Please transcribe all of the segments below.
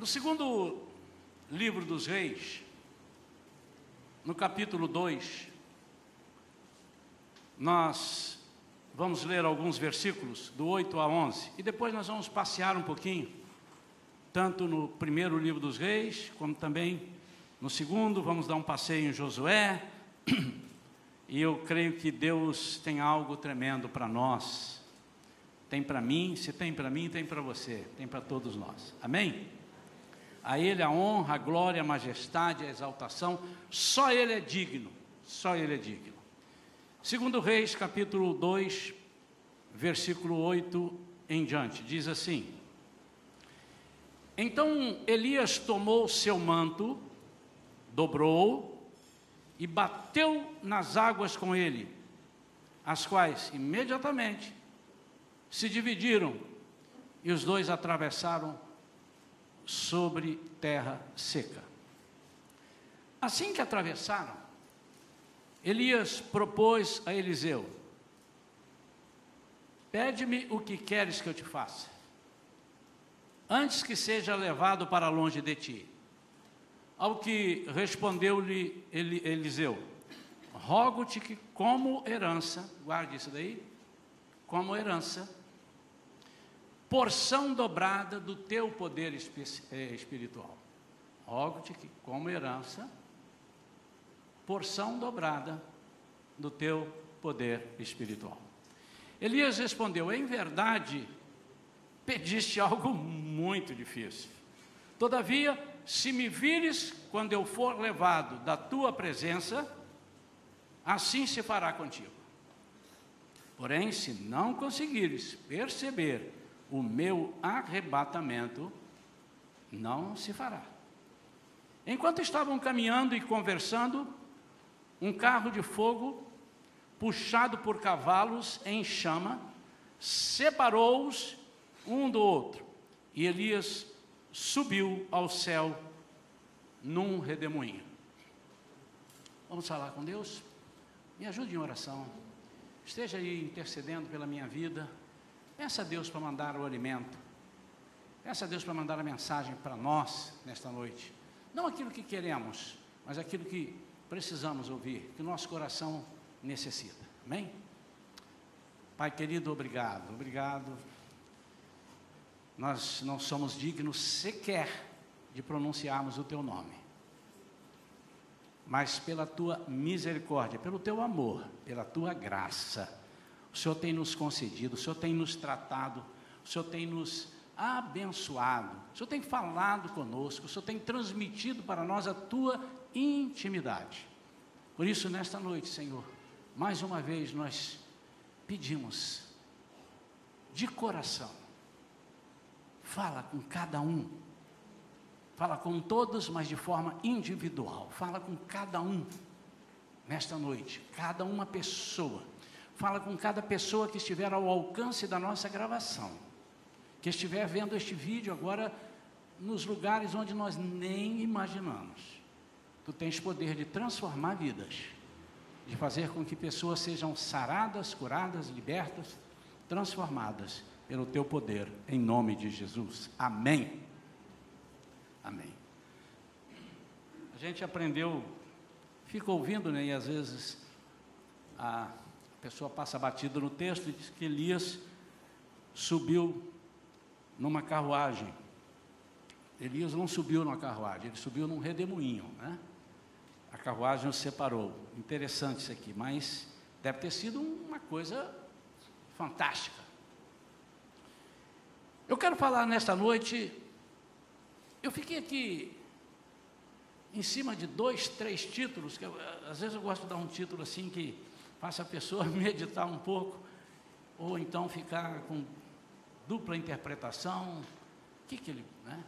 No segundo livro dos Reis, no capítulo 2, nós vamos ler alguns versículos, do 8 a 11, e depois nós vamos passear um pouquinho, tanto no primeiro livro dos Reis, como também no segundo, vamos dar um passeio em Josué, e eu creio que Deus tem algo tremendo para nós. Tem para mim, se tem para mim, tem para você, tem para todos nós. Amém? A Ele a honra, a glória, a majestade, a exaltação, só Ele é digno, só Ele é digno. Segundo Reis, capítulo 2, versículo 8 em diante, diz assim: Então Elias tomou seu manto, dobrou e bateu nas águas com ele, as quais imediatamente se dividiram e os dois atravessaram sobre terra seca. Assim que atravessaram, Elias propôs a Eliseu: Pede-me o que queres que eu te faça, antes que seja levado para longe de ti. Ao que respondeu-lhe Eliseu: Rogo-te que, como herança, guarde isso daí, como herança, porção dobrada do teu poder eh, espiritual. Rogo-te que, como herança, porção dobrada do teu poder espiritual. Elias respondeu: Em verdade, pediste algo muito difícil. Todavia, se me vires quando eu for levado da tua presença, assim se fará contigo. Porém, se não conseguires perceber o meu arrebatamento não se fará. Enquanto estavam caminhando e conversando, um carro de fogo, puxado por cavalos em chama, separou-os um do outro. E Elias subiu ao céu num redemoinho. Vamos falar com Deus? Me ajude em oração. Esteja aí intercedendo pela minha vida Peça a Deus para mandar o alimento. Peça a Deus para mandar a mensagem para nós nesta noite. Não aquilo que queremos, mas aquilo que precisamos ouvir, que o nosso coração necessita. Amém? Pai querido, obrigado, obrigado. Nós não somos dignos sequer de pronunciarmos o teu nome. Mas pela tua misericórdia, pelo teu amor, pela tua graça, o Senhor tem nos concedido, o Senhor tem nos tratado, o Senhor tem nos abençoado, o Senhor tem falado conosco, o Senhor tem transmitido para nós a tua intimidade. Por isso, nesta noite, Senhor, mais uma vez nós pedimos, de coração, fala com cada um, fala com todos, mas de forma individual, fala com cada um nesta noite, cada uma pessoa fala com cada pessoa que estiver ao alcance da nossa gravação, que estiver vendo este vídeo agora nos lugares onde nós nem imaginamos. Tu tens poder de transformar vidas, de fazer com que pessoas sejam saradas, curadas, libertas, transformadas pelo teu poder, em nome de Jesus. Amém. Amém. A gente aprendeu, fica ouvindo, né, e às vezes a a pessoa passa batida no texto e diz que Elias subiu numa carruagem. Elias não subiu numa carruagem, ele subiu num redemoinho, né? A carruagem o separou. Interessante isso aqui, mas deve ter sido uma coisa fantástica. Eu quero falar nesta noite, eu fiquei aqui em cima de dois, três títulos, que eu, às vezes eu gosto de dar um título assim que faça a pessoa meditar um pouco, ou então ficar com dupla interpretação. O que, que ele. Né?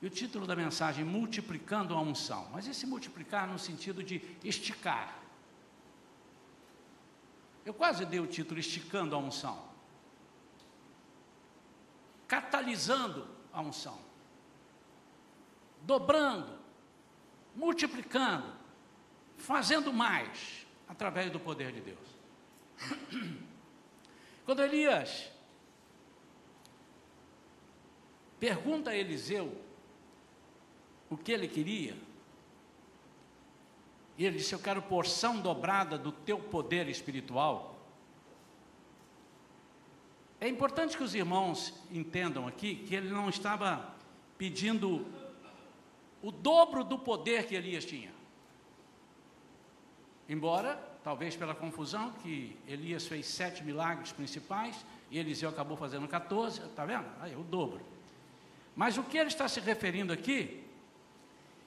E o título da mensagem, multiplicando a unção. Mas esse multiplicar no sentido de esticar. Eu quase dei o título esticando a unção. Catalisando a unção. Dobrando, multiplicando, fazendo mais através do poder de Deus. Quando Elias pergunta a Eliseu o que ele queria? E ele disse: Eu quero porção dobrada do teu poder espiritual. É importante que os irmãos entendam aqui que ele não estava pedindo o dobro do poder que Elias tinha. Embora, talvez pela confusão, que Elias fez sete milagres principais e Eliseu acabou fazendo 14, está vendo? Aí, o dobro. Mas o que ele está se referindo aqui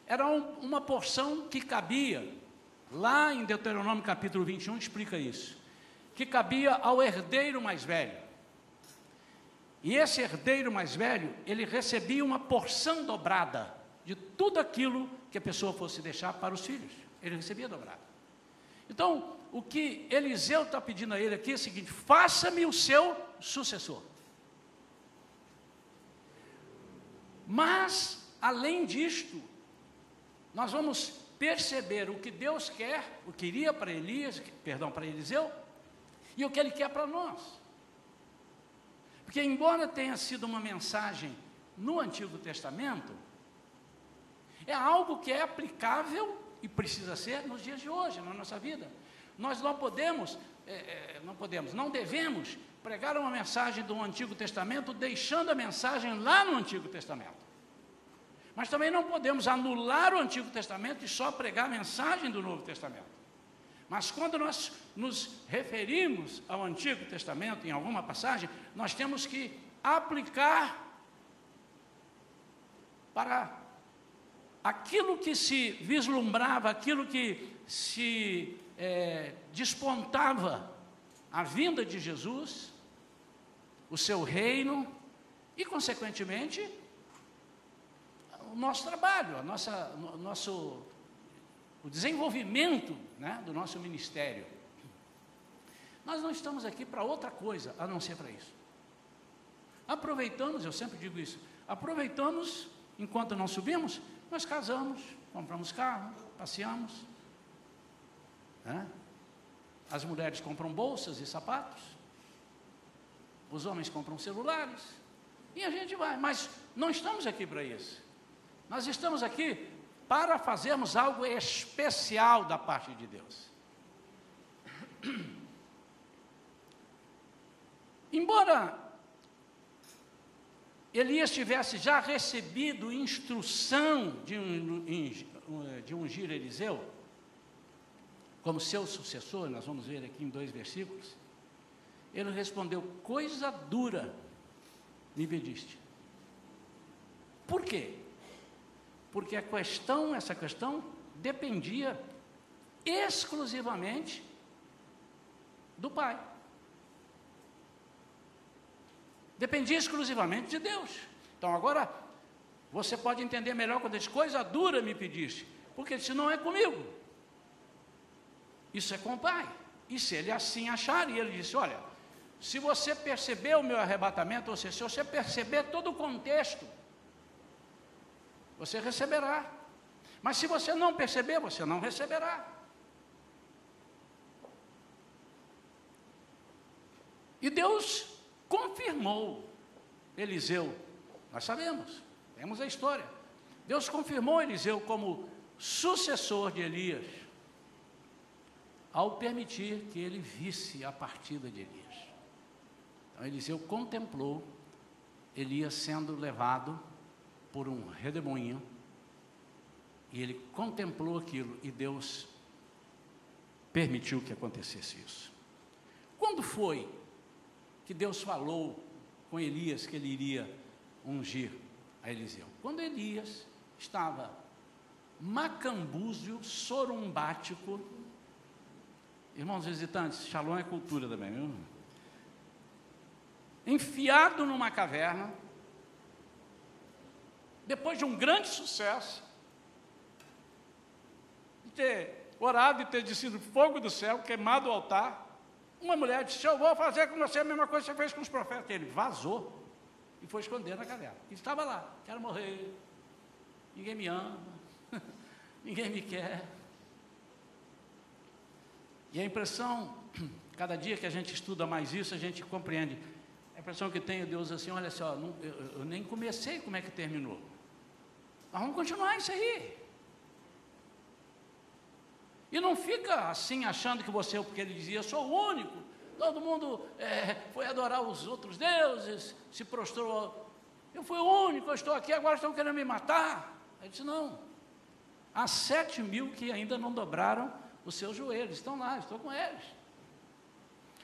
era um, uma porção que cabia, lá em Deuteronômio capítulo 21 explica isso, que cabia ao herdeiro mais velho. E esse herdeiro mais velho, ele recebia uma porção dobrada de tudo aquilo que a pessoa fosse deixar para os filhos. Ele recebia dobrado. Então, o que Eliseu está pedindo a ele aqui é o seguinte: faça-me o seu sucessor. Mas, além disto, nós vamos perceber o que Deus quer, o que iria para Elias, perdão, para Eliseu, e o que ele quer para nós. Porque, embora tenha sido uma mensagem no Antigo Testamento, é algo que é aplicável e precisa ser nos dias de hoje, na nossa vida. Nós não podemos, é, é, não podemos, não devemos pregar uma mensagem do Antigo Testamento deixando a mensagem lá no Antigo Testamento. Mas também não podemos anular o Antigo Testamento e só pregar a mensagem do Novo Testamento. Mas quando nós nos referimos ao Antigo Testamento, em alguma passagem, nós temos que aplicar para aquilo que se vislumbrava, aquilo que se é, despontava a vinda de Jesus, o seu reino e, consequentemente, o nosso trabalho, a nossa, o nosso o desenvolvimento né, do nosso ministério. Nós não estamos aqui para outra coisa a não ser para isso. Aproveitamos, eu sempre digo isso, aproveitamos enquanto não subimos, nós casamos, compramos carro, passeamos. Né? As mulheres compram bolsas e sapatos, os homens compram celulares, e a gente vai, mas não estamos aqui para isso. Nós estamos aqui para fazermos algo especial da parte de Deus. Embora Elias tivesse já recebido instrução de, um, de ungir Eliseu, como seu sucessor, nós vamos ver aqui em dois versículos, ele respondeu: Coisa dura me pediste. Por quê? porque a questão, essa questão, dependia exclusivamente do Pai. Dependia exclusivamente de Deus. Então agora, você pode entender melhor quando diz coisa dura me pediste, porque se não é comigo, isso é com o Pai. E se ele assim achar, e ele disse: Olha, se você perceber o meu arrebatamento, ou seja, se você perceber todo o contexto, você receberá. Mas se você não perceber, você não receberá. E Deus confirmou Eliseu. Nós sabemos, temos a história. Deus confirmou Eliseu como sucessor de Elias, ao permitir que ele visse a partida de Elias. Então Eliseu contemplou Elias sendo levado por um redemoinho, e ele contemplou aquilo, e Deus permitiu que acontecesse isso. Quando foi que Deus falou com Elias que ele iria ungir a Eliseu? Quando Elias estava macambúzio, sorumbático, irmãos visitantes, Shalom é cultura também, viu? Enfiado numa caverna, depois de um grande sucesso, de ter orado e ter descido fogo do céu, queimado o altar, uma mulher disse: Eu vou fazer com você a mesma coisa que você fez com os profetas. Ele vazou e foi esconder na caverna. E estava lá: Quero morrer, ninguém me ama, ninguém me quer. E a impressão, cada dia que a gente estuda mais isso, a gente compreende. A impressão que tenho, Deus, assim: olha só, não, eu, eu nem comecei como é que terminou. Nós vamos continuar isso aí. E não fica assim achando que você, porque ele dizia, sou o único. Todo mundo é, foi adorar os outros deuses, se prostrou. Eu fui o único, eu estou aqui, agora estão querendo me matar. Ele disse, não. Há sete mil que ainda não dobraram os seus joelhos, estão lá, estou com eles.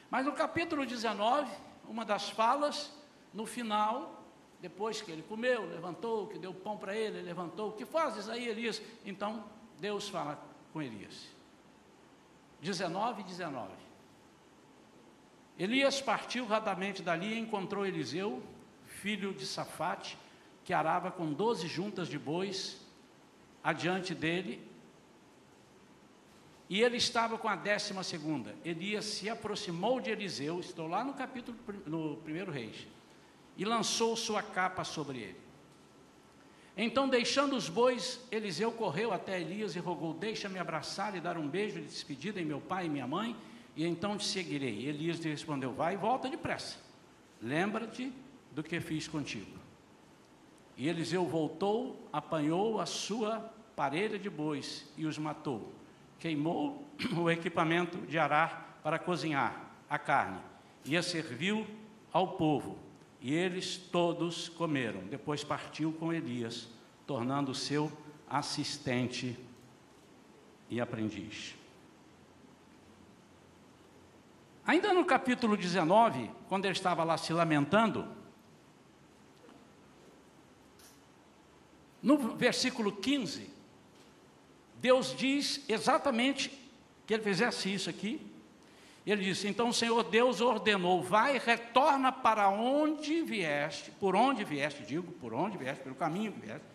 Mas no capítulo 19, uma das falas, no final, depois que ele comeu, levantou, que deu pão para ele, levantou, o que fazes aí, Elias? Então, Deus fala com Elias. 19 e 19. Elias partiu rapidamente dali e encontrou Eliseu, filho de Safate, que arava com doze juntas de bois adiante dele, e ele estava com a décima segunda. Elias se aproximou de Eliseu, estou lá no capítulo, no primeiro reis, e lançou sua capa sobre ele. Então, deixando os bois, Eliseu correu até Elias e rogou: Deixa-me abraçar e dar um beijo de despedida em meu pai e minha mãe, e então te seguirei. Elias lhe respondeu: Vai e volta depressa. Lembra-te do que fiz contigo. E Eliseu voltou, apanhou a sua parelha de bois e os matou. Queimou o equipamento de arar para cozinhar a carne e a serviu ao povo e eles todos comeram. Depois partiu com Elias, tornando seu assistente e aprendiz. Ainda no capítulo 19, quando ele estava lá se lamentando, no versículo 15, Deus diz exatamente que ele fizesse isso aqui, ele disse: Então o Senhor Deus ordenou: Vai, retorna para onde vieste, por onde vieste, digo, por onde vieste, pelo caminho que vieste,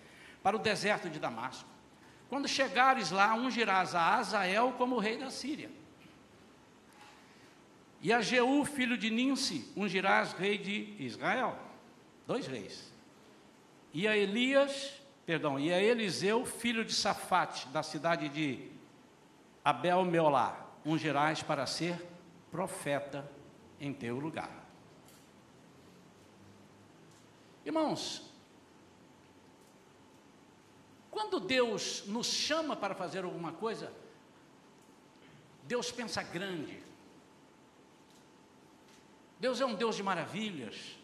para o deserto de Damasco. Quando chegares lá, ungirás a Azael como rei da Síria. E a Jeú, filho de Ninsi, ungirás rei de Israel. Dois reis. E a Elias, perdão, e a Eliseu, filho de Safate, da cidade de Abel Meolá, ungirás para ser profeta em teu lugar. Irmãos, quando Deus nos chama para fazer alguma coisa, Deus pensa grande. Deus é um Deus de maravilhas.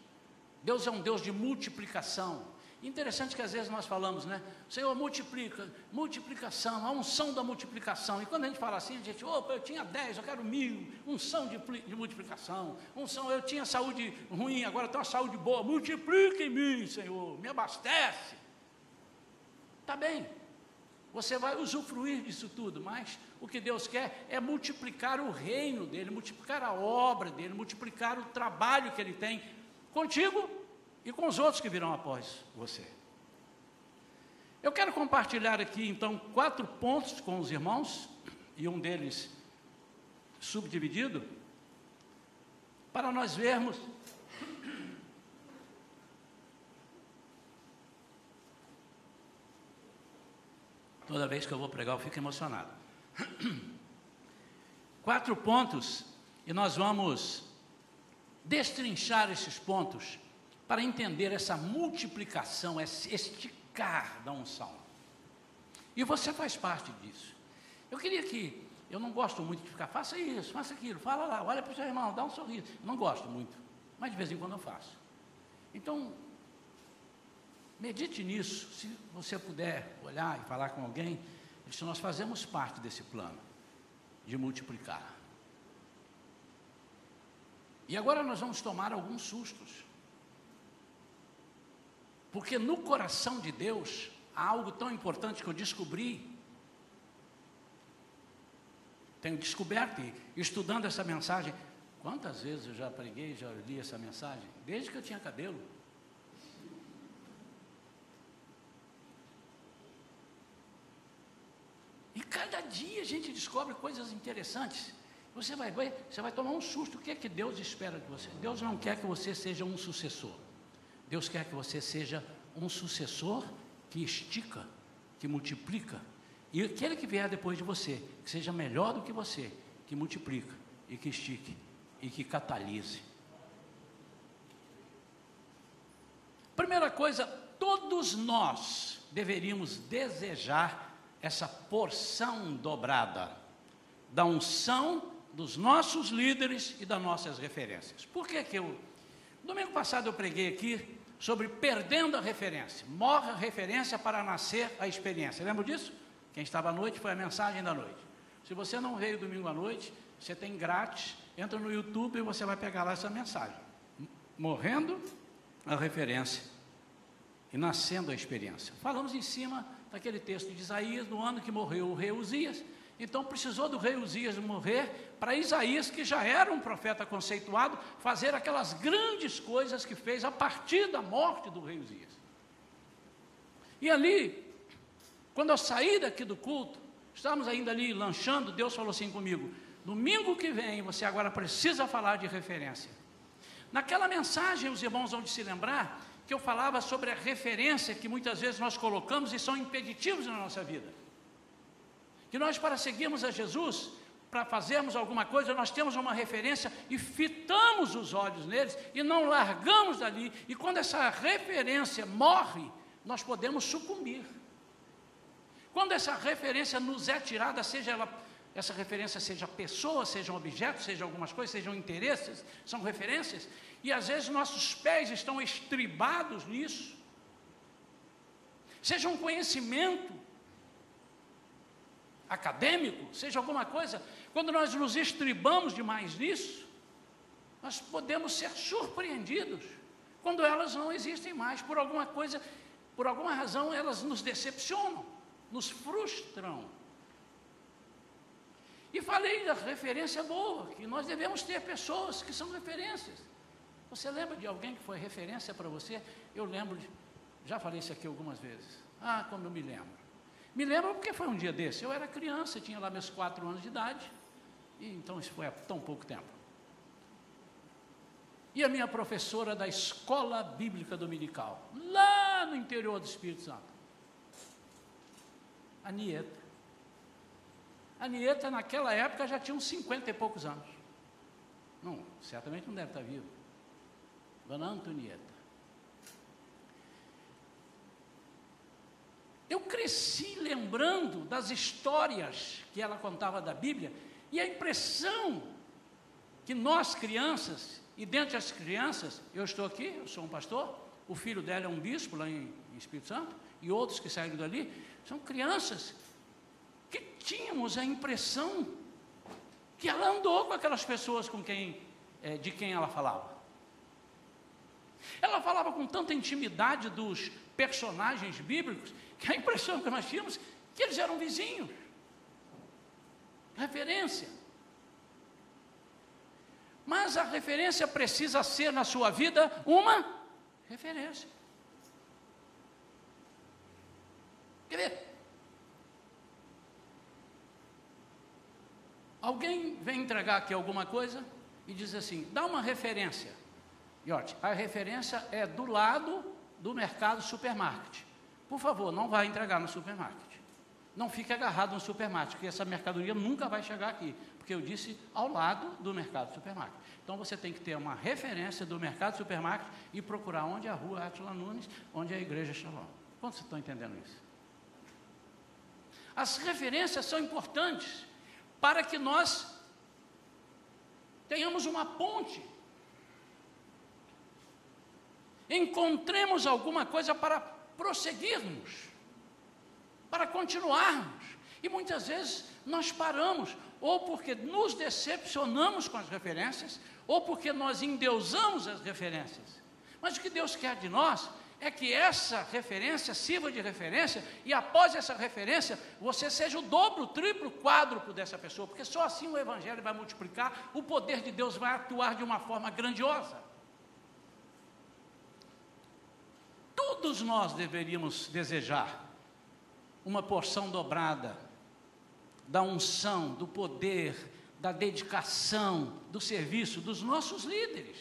Deus é um Deus de multiplicação. Interessante que às vezes nós falamos, né? Senhor, multiplica, multiplicação, a unção da multiplicação. E quando a gente fala assim, a gente, opa, eu tinha 10, eu quero mil, unção de, de multiplicação. Unção, eu tinha saúde ruim, agora tenho uma saúde boa. Multiplica em mim, Senhor, me abastece. Está bem, você vai usufruir disso tudo, mas o que Deus quer é multiplicar o reino dele, multiplicar a obra dele, multiplicar o trabalho que ele tem contigo e com os outros que virão após você. Eu quero compartilhar aqui então quatro pontos com os irmãos, e um deles subdividido, para nós vermos Toda vez que eu vou pregar, eu fico emocionado. Quatro pontos, e nós vamos destrinchar esses pontos para entender essa multiplicação, esse esticar da unção. E você faz parte disso. Eu queria que, eu não gosto muito de ficar, faça isso, faça aquilo, fala lá, olha para o seu irmão, dá um sorriso. Eu não gosto muito, mas de vez em quando eu faço. Então, medite nisso, se você puder olhar e falar com alguém, se nós fazemos parte desse plano de multiplicar. E agora nós vamos tomar alguns sustos. Porque no coração de Deus há algo tão importante que eu descobri. Tenho descoberto e estudando essa mensagem. Quantas vezes eu já preguei, já li essa mensagem? Desde que eu tinha cabelo. E cada dia a gente descobre coisas interessantes. Você vai você vai tomar um susto. O que é que Deus espera de você? Deus não quer que você seja um sucessor. Deus quer que você seja um sucessor que estica, que multiplica. E aquele que vier depois de você, que seja melhor do que você, que multiplica e que estique e que catalise. Primeira coisa, todos nós deveríamos desejar essa porção dobrada da unção dos nossos líderes e das nossas referências. Por que que eu Domingo passado eu preguei aqui sobre perdendo a referência. Morre a referência para nascer a experiência. Lembra disso? Quem estava à noite foi a mensagem da noite. Se você não veio domingo à noite, você tem grátis, entra no YouTube e você vai pegar lá essa mensagem. Morrendo a referência e nascendo a experiência. Falamos em cima daquele texto de Isaías, no ano que morreu o rei Uzias. Então precisou do rei Uzias morrer para Isaías, que já era um profeta conceituado, fazer aquelas grandes coisas que fez a partir da morte do rei Uzias. E ali, quando eu saí daqui do culto, estávamos ainda ali lanchando, Deus falou assim comigo: domingo que vem você agora precisa falar de referência. Naquela mensagem, os irmãos vão se lembrar que eu falava sobre a referência que muitas vezes nós colocamos e são impeditivos na nossa vida. Que nós, para seguirmos a Jesus, para fazermos alguma coisa, nós temos uma referência e fitamos os olhos neles e não largamos dali. E quando essa referência morre, nós podemos sucumbir. Quando essa referência nos é tirada, seja ela, essa referência seja pessoa, sejam objetos, sejam algumas coisas, sejam interesses, são referências, e às vezes nossos pés estão estribados nisso, seja um conhecimento, acadêmico, seja alguma coisa, quando nós nos estribamos demais nisso, nós podemos ser surpreendidos quando elas não existem mais, por alguma coisa, por alguma razão elas nos decepcionam, nos frustram. E falei da referência boa, que nós devemos ter pessoas que são referências. Você lembra de alguém que foi referência para você? Eu lembro, de, já falei isso aqui algumas vezes. Ah, como eu me lembro. Me lembro porque foi um dia desse. Eu era criança, tinha lá meus quatro anos de idade. E então isso foi há tão pouco tempo. E a minha professora da escola bíblica dominical, lá no interior do Espírito Santo, a Nieta. A Nieta, naquela época, já tinha uns cinquenta e poucos anos. Não, certamente não deve estar viva. Dona Antonieta. Eu cresci lembrando das histórias que ela contava da Bíblia e a impressão que nós crianças, e dentre as crianças, eu estou aqui, eu sou um pastor, o filho dela é um bispo lá em, Espírito Santo, e outros que saíram dali, são crianças que tínhamos a impressão que ela andou com aquelas pessoas com quem, é, de quem ela falava. Ela falava com tanta intimidade dos personagens bíblicos que a impressão que nós tínhamos que eles eram vizinhos. Referência. Mas a referência precisa ser na sua vida uma referência. Quer ver? Alguém vem entregar aqui alguma coisa e diz assim: dá uma referência. Olha, a referência é do lado do mercado supermarket. Por favor, não vá entregar no supermarket. Não fique agarrado no supermarket, porque essa mercadoria nunca vai chegar aqui, porque eu disse ao lado do mercado supermarket. Então você tem que ter uma referência do mercado supermarket e procurar onde é a rua Atila Nunes, onde é a igreja Shalom. Quantos estão entendendo isso? As referências são importantes para que nós tenhamos uma ponte encontremos alguma coisa para prosseguirmos, para continuarmos. E muitas vezes nós paramos, ou porque nos decepcionamos com as referências, ou porque nós endeusamos as referências. Mas o que Deus quer de nós é que essa referência sirva de referência e após essa referência você seja o dobro, triplo, quádruplo dessa pessoa, porque só assim o Evangelho vai multiplicar, o poder de Deus vai atuar de uma forma grandiosa. Todos nós deveríamos desejar uma porção dobrada da unção, do poder, da dedicação, do serviço dos nossos líderes,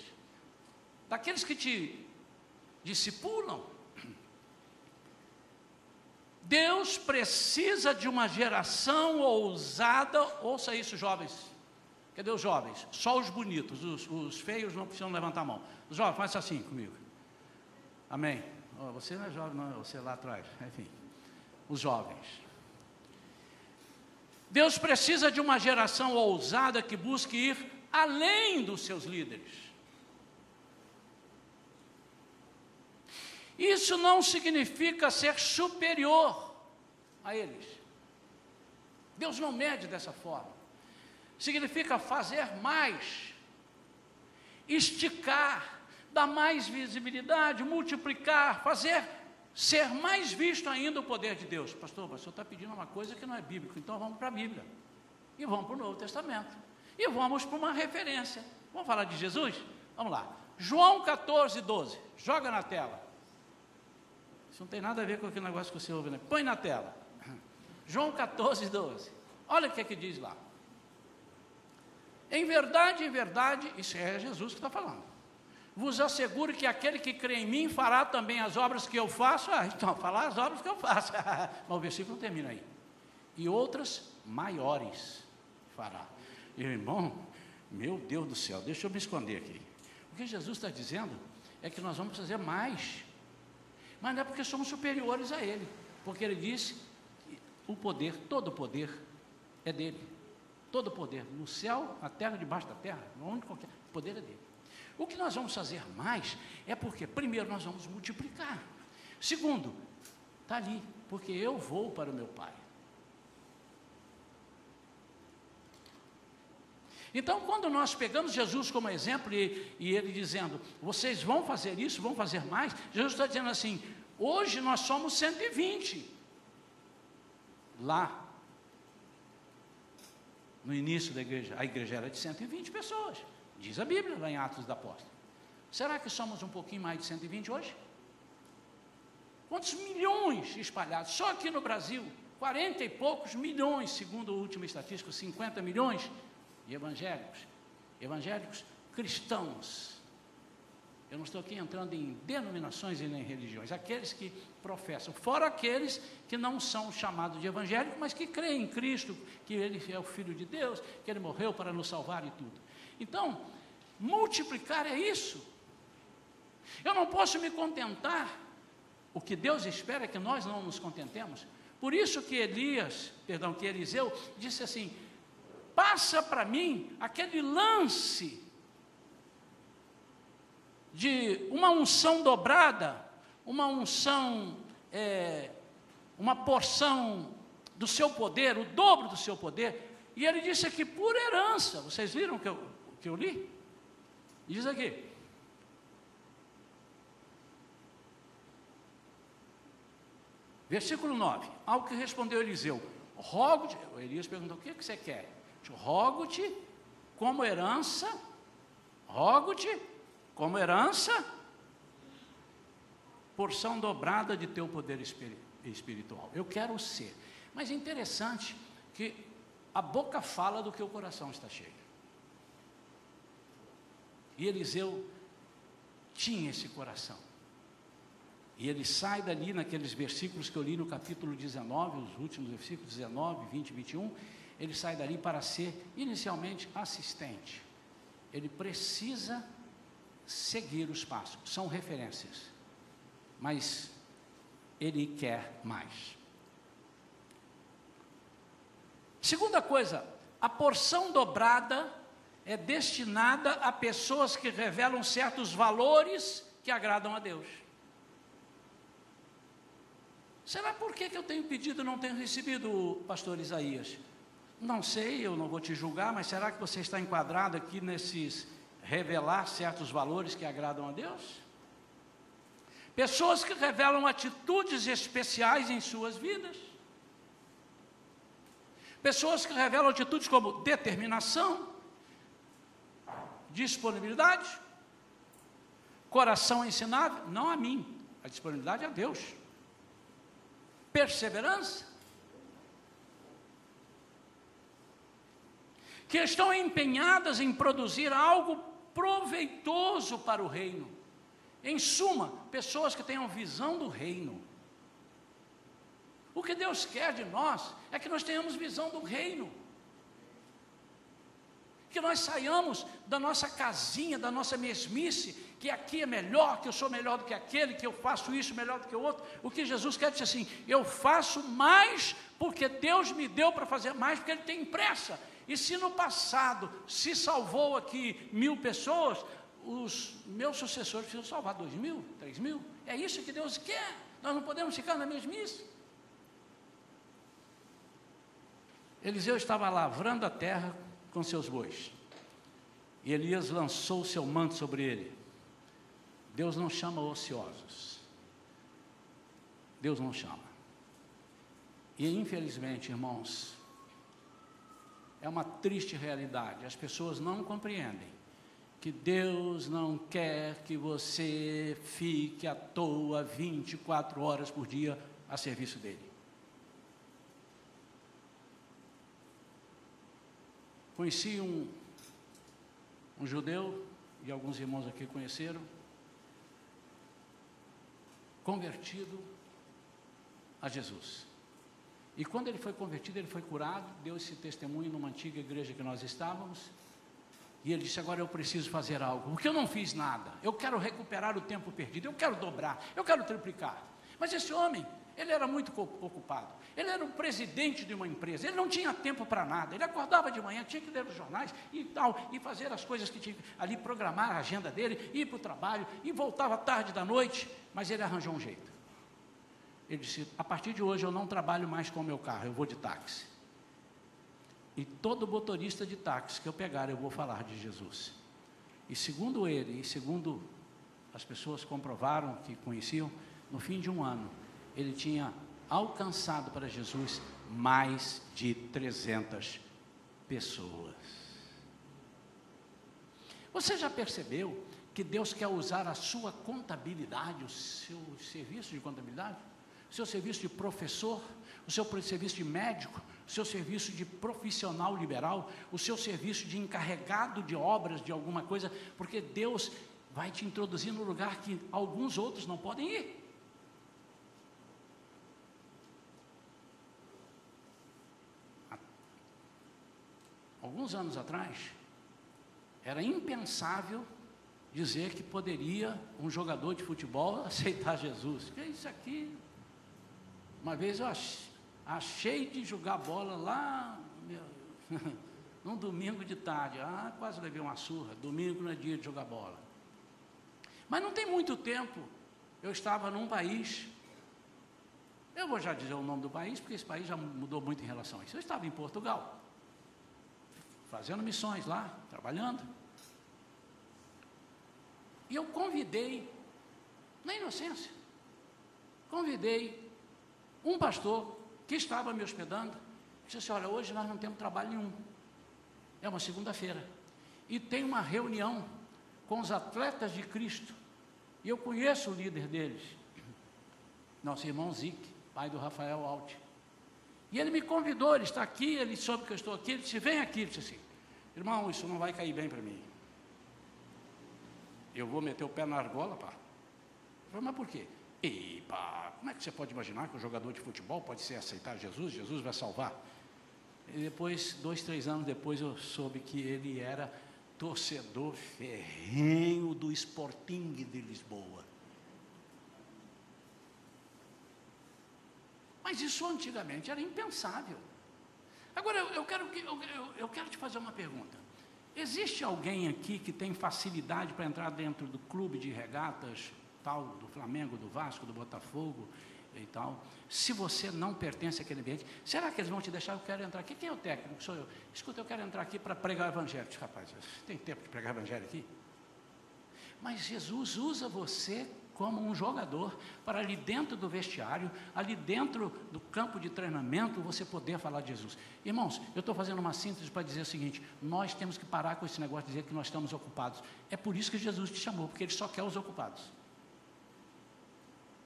daqueles que te discipulam. Deus precisa de uma geração ousada, ouça isso, jovens. Cadê os jovens? Só os bonitos, os, os feios não precisam levantar a mão. Os jovens, faça assim comigo. Amém. Oh, você não é jovem, não, você lá atrás. Enfim, os jovens. Deus precisa de uma geração ousada que busque ir além dos seus líderes. Isso não significa ser superior a eles. Deus não mede dessa forma. Significa fazer mais, esticar, dar mais visibilidade, multiplicar, fazer ser mais visto ainda o poder de Deus. Pastor, o senhor está pedindo uma coisa que não é bíblica, então vamos para a Bíblia. E vamos para o Novo Testamento. E vamos para uma referência. Vamos falar de Jesus? Vamos lá. João 14, 12. Joga na tela. Isso não tem nada a ver com aquele negócio que você ouve, né? Põe na tela. João 14, 12. Olha o que é que diz lá. Em verdade, em verdade, isso é Jesus que está falando. Vos asseguro que aquele que crê em mim fará também as obras que eu faço. Ah, então, falar as obras que eu faço. Mas o versículo não termina aí. E outras maiores fará. Irmão, meu Deus do céu, deixa eu me esconder aqui. O que Jesus está dizendo é que nós vamos fazer mais mas não é porque somos superiores a Ele, porque Ele disse que o poder, todo o poder é dele. Todo o poder, no céu, na terra, debaixo da terra, onde qualquer, o poder é dele. O que nós vamos fazer mais é porque, primeiro, nós vamos multiplicar. Segundo, está ali, porque eu vou para o meu Pai. Então, quando nós pegamos Jesus como exemplo e, e, ele dizendo, vocês vão fazer isso, vão fazer mais, Jesus está dizendo assim: hoje nós somos 120. Lá, no início da igreja, a igreja era de 120 pessoas, diz a Bíblia lá em Atos dos Apóstolos. Será que somos um pouquinho mais de 120 hoje? Quantos milhões espalhados? Só aqui no Brasil, 40 e poucos milhões, segundo o último estatístico, 50 milhões e evangélicos, evangélicos cristãos. Eu não estou aqui entrando em denominações e nem religiões, aqueles que professam, fora aqueles que não são chamados de evangélicos, mas que creem em Cristo, que Ele é o Filho de Deus, que Ele morreu para nos salvar e tudo. Então, multiplicar é isso. Eu não posso me contentar, o que Deus espera é que nós não nos contentemos. Por isso que Elias, perdão, que Eliseu disse assim: passa para mim aquele lance de uma unção dobrada, uma unção, é, uma porção do seu poder, o dobro do seu poder. E ele disse aqui, por herança. Vocês viram que eu, que eu li? Diz aqui. Versículo 9. Ao que respondeu Eliseu: Rogo-te. Elias perguntou: O que, é que você quer? rogo-te como herança, rogo-te como herança, porção dobrada de teu poder espiritual. Eu quero ser. Mas é interessante que a boca fala do que o coração está cheio. E Eliseu tinha esse coração. E ele sai dali naqueles versículos que eu li no capítulo 19, os últimos versículos 19, 20 e 21, ele sai dali para ser inicialmente assistente. Ele precisa seguir os passos, são referências, mas ele quer mais. Segunda coisa, a porção dobrada é destinada a pessoas que revelam certos valores que agradam a Deus. Será por que, que eu tenho pedido e não tenho recebido, pastor Isaías? Não sei, eu não vou te julgar, mas será que você está enquadrado aqui nesses revelar certos valores que agradam a Deus? Pessoas que revelam atitudes especiais em suas vidas. Pessoas que revelam atitudes como determinação, disponibilidade, coração ensinável, não a mim, a disponibilidade é a Deus. Perseverança, que estão empenhadas em produzir algo proveitoso para o reino. Em suma, pessoas que tenham visão do reino. O que Deus quer de nós é que nós tenhamos visão do reino. Que nós saiamos da nossa casinha, da nossa mesmice, que aqui é melhor, que eu sou melhor do que aquele, que eu faço isso melhor do que o outro. O que Jesus quer dizer assim: eu faço mais porque Deus me deu para fazer mais, porque Ele tem pressa. E se no passado se salvou aqui mil pessoas, os meus sucessores precisam salvar dois mil, três mil. É isso que Deus quer. Nós não podemos ficar na mesmice. Eliseu estava lavrando a terra com seus bois. E Elias lançou o seu manto sobre ele. Deus não chama ociosos. Deus não chama. E infelizmente, irmãos, é uma triste realidade. As pessoas não compreendem que Deus não quer que você fique à toa 24 horas por dia a serviço dele. Conheci um, um judeu, e alguns irmãos aqui conheceram, convertido a Jesus. E quando ele foi convertido, ele foi curado, deu esse testemunho numa antiga igreja que nós estávamos. E ele disse: Agora eu preciso fazer algo, porque eu não fiz nada. Eu quero recuperar o tempo perdido, eu quero dobrar, eu quero triplicar. Mas esse homem, ele era muito ocupado. Ele era o presidente de uma empresa. Ele não tinha tempo para nada. Ele acordava de manhã, tinha que ler os jornais e tal, e fazer as coisas que tinha ali, programar a agenda dele, ir para o trabalho, e voltava tarde da noite. Mas ele arranjou um jeito. Ele disse: A partir de hoje eu não trabalho mais com o meu carro, eu vou de táxi. E todo motorista de táxi que eu pegar, eu vou falar de Jesus. E segundo ele, e segundo as pessoas comprovaram que conheciam, no fim de um ano, ele tinha alcançado para Jesus mais de 300 pessoas. Você já percebeu que Deus quer usar a sua contabilidade, o seu serviço de contabilidade, o seu serviço de professor, o seu serviço de médico, o seu serviço de profissional liberal, o seu serviço de encarregado de obras de alguma coisa, porque Deus vai te introduzir no lugar que alguns outros não podem ir. Alguns anos atrás, era impensável dizer que poderia um jogador de futebol aceitar Jesus. Que é isso aqui? Uma vez eu achei de jogar bola lá, meu, num domingo de tarde. Ah, quase levei uma surra. Domingo não é dia de jogar bola. Mas não tem muito tempo, eu estava num país. Eu vou já dizer o nome do país, porque esse país já mudou muito em relação a isso. Eu estava em Portugal fazendo missões lá, trabalhando. E eu convidei, na inocência, convidei um pastor que estava me hospedando, disse assim, olha, hoje nós não temos trabalho nenhum. É uma segunda-feira. E tem uma reunião com os atletas de Cristo. E eu conheço o líder deles, nosso irmão Zique, pai do Rafael Alt. E ele me convidou, ele está aqui, ele soube que eu estou aqui, ele disse, vem aqui, ele disse assim, irmão, isso não vai cair bem para mim. Eu vou meter o pé na argola, pá. Eu falei, mas por quê? E pá, como é que você pode imaginar que um jogador de futebol pode ser aceitar Jesus? Jesus vai salvar. E depois, dois, três anos depois, eu soube que ele era torcedor ferrenho do Sporting de Lisboa. Mas isso antigamente era impensável. Agora, eu, quero, eu, eu quero te fazer uma pergunta. Existe alguém aqui que tem facilidade para entrar dentro do clube de regatas, tal, do Flamengo, do Vasco, do Botafogo e tal? Se você não pertence àquele ambiente, será que eles vão te deixar? Eu quero entrar aqui. Quem é o técnico? Sou eu. Escuta, eu quero entrar aqui para pregar o evangelho. Rapaz, tem tempo de pregar o evangelho aqui? Mas Jesus usa você como um jogador, para ali dentro do vestiário, ali dentro do campo de treinamento, você poder falar de Jesus. Irmãos, eu estou fazendo uma síntese para dizer o seguinte: nós temos que parar com esse negócio de dizer que nós estamos ocupados. É por isso que Jesus te chamou, porque Ele só quer os ocupados.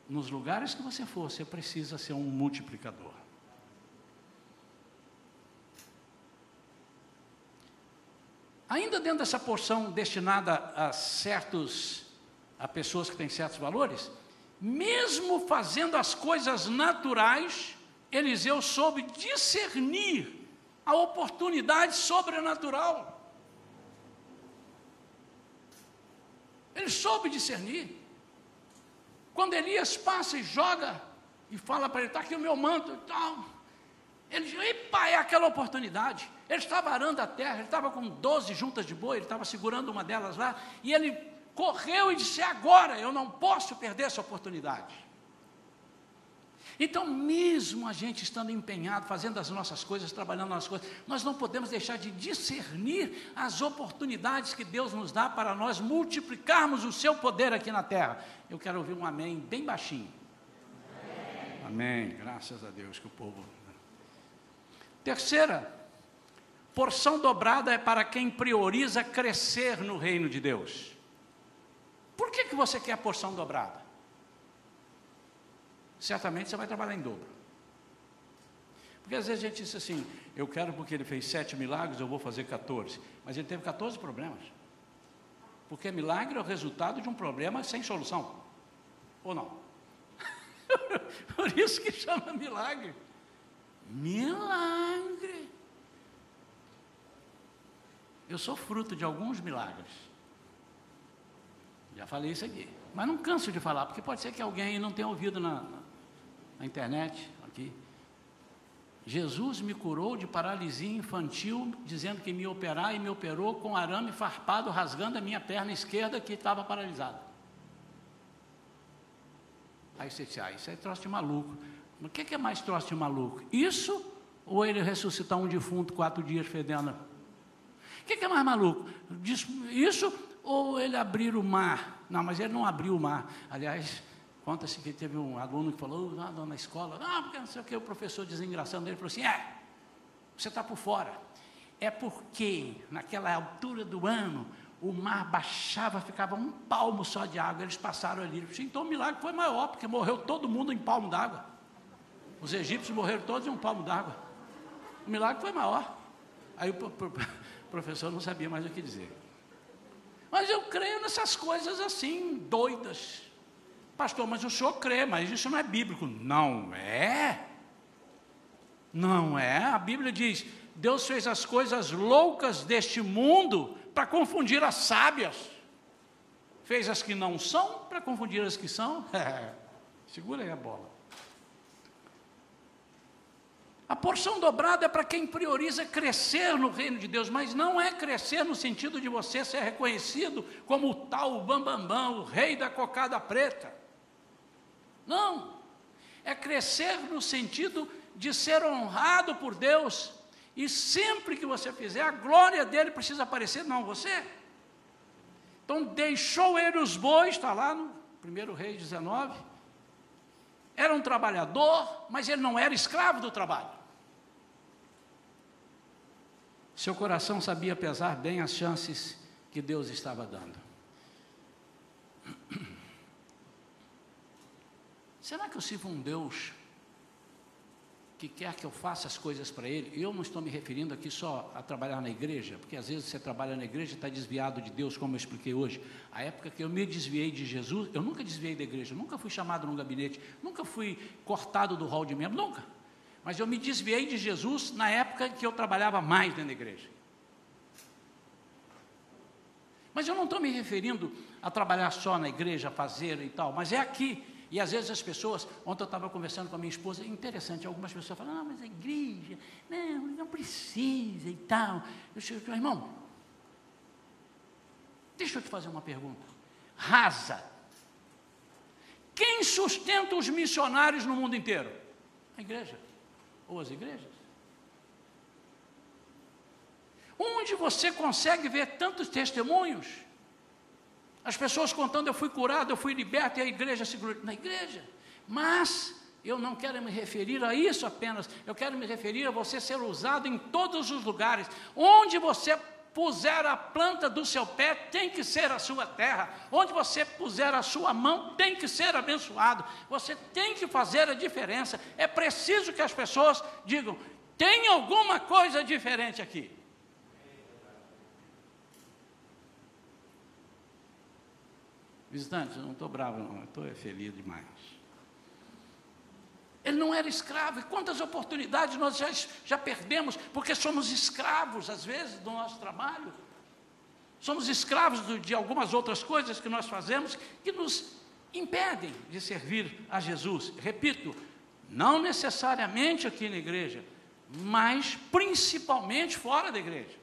Nos lugares que você for, você precisa ser um multiplicador. Ainda dentro dessa porção destinada a certos a pessoas que têm certos valores, mesmo fazendo as coisas naturais, Eliseu soube discernir a oportunidade sobrenatural. Ele soube discernir. Quando Elias passa e joga e fala para ele, está aqui o meu manto e tal. Ele diz, epa, é aquela oportunidade. Ele estava arando a terra, ele estava com 12 juntas de boi, ele estava segurando uma delas lá, e ele correu e disse: agora, eu não posso perder essa oportunidade. Então, mesmo a gente estando empenhado, fazendo as nossas coisas, trabalhando nas coisas, nós não podemos deixar de discernir as oportunidades que Deus nos dá para nós multiplicarmos o seu poder aqui na terra. Eu quero ouvir um amém bem baixinho. Amém, amém. graças a Deus que o povo. Terceira, porção dobrada é para quem prioriza crescer no reino de Deus. Por que, que você quer porção dobrada? certamente você vai trabalhar em dobro. Porque às vezes a gente diz assim, eu quero porque ele fez sete milagres, eu vou fazer 14. Mas ele teve 14 problemas. Porque milagre é o resultado de um problema sem solução. Ou não? Por isso que chama milagre. Milagre. Eu sou fruto de alguns milagres. Já falei isso aqui. Mas não canso de falar, porque pode ser que alguém não tenha ouvido na, na internet, aqui. Jesus me curou de paralisia infantil, dizendo que me operar e me operou com arame farpado, rasgando a minha perna esquerda que estava paralisada. Aí você disse, ah, isso é troço de maluco. Mas o que é mais troço de maluco? Isso ou ele ressuscitar um defunto quatro dias fedendo? O que é mais maluco? Isso ou ele abrir o mar? Não, mas ele não abriu o mar. Aliás, Conta-se que teve um aluno que falou ah, na escola, ah, porque não sei o que, o professor desengraçando dele falou assim: é, você está por fora. É porque naquela altura do ano o mar baixava, ficava um palmo só de água, eles passaram ali. Então o milagre foi maior, porque morreu todo mundo em palmo d'água. Os egípcios morreram todos em um palmo d'água. O milagre foi maior. Aí o professor não sabia mais o que dizer. Mas eu creio nessas coisas assim, doidas. Pastor, mas o senhor crê, mas isso não é bíblico. Não é. Não é. A Bíblia diz: Deus fez as coisas loucas deste mundo para confundir as sábias. Fez as que não são para confundir as que são. segura aí a bola. A porção dobrada é para quem prioriza crescer no reino de Deus, mas não é crescer no sentido de você ser reconhecido como o tal bambambam, bam, bam, o rei da cocada preta. Não. É crescer no sentido de ser honrado por Deus. E sempre que você fizer, a glória dele precisa aparecer, não você. Então deixou ele os bois, está lá no 1 Rei 19. Era um trabalhador, mas ele não era escravo do trabalho. Seu coração sabia pesar bem as chances que Deus estava dando. Será que eu sirvo um Deus que quer que eu faça as coisas para Ele? Eu não estou me referindo aqui só a trabalhar na igreja, porque às vezes você trabalha na igreja e está desviado de Deus, como eu expliquei hoje. A época que eu me desviei de Jesus, eu nunca desviei da igreja, nunca fui chamado num gabinete, nunca fui cortado do hall de membro, nunca. Mas eu me desviei de Jesus na época que eu trabalhava mais dentro da igreja. Mas eu não estou me referindo a trabalhar só na igreja, fazer e tal, mas é aqui. E às vezes as pessoas, ontem eu estava conversando com a minha esposa, interessante, algumas pessoas falam, ah, mas a igreja, não, não precisa e tal. Eu chego, irmão, deixa eu te fazer uma pergunta. Rasa. Quem sustenta os missionários no mundo inteiro? A igreja. Ou as igrejas. Onde você consegue ver tantos testemunhos? As pessoas contando, eu fui curado, eu fui liberto, e a igreja segurou. Na igreja. Mas eu não quero me referir a isso apenas, eu quero me referir a você ser usado em todos os lugares. Onde você puser a planta do seu pé, tem que ser a sua terra. Onde você puser a sua mão, tem que ser abençoado. Você tem que fazer a diferença. É preciso que as pessoas digam: tem alguma coisa diferente aqui. Visitante, eu não estou bravo, não, estou feliz demais. Ele não era escravo, e quantas oportunidades nós já, já perdemos, porque somos escravos, às vezes, do nosso trabalho. Somos escravos de algumas outras coisas que nós fazemos que nos impedem de servir a Jesus. Repito, não necessariamente aqui na igreja, mas principalmente fora da igreja.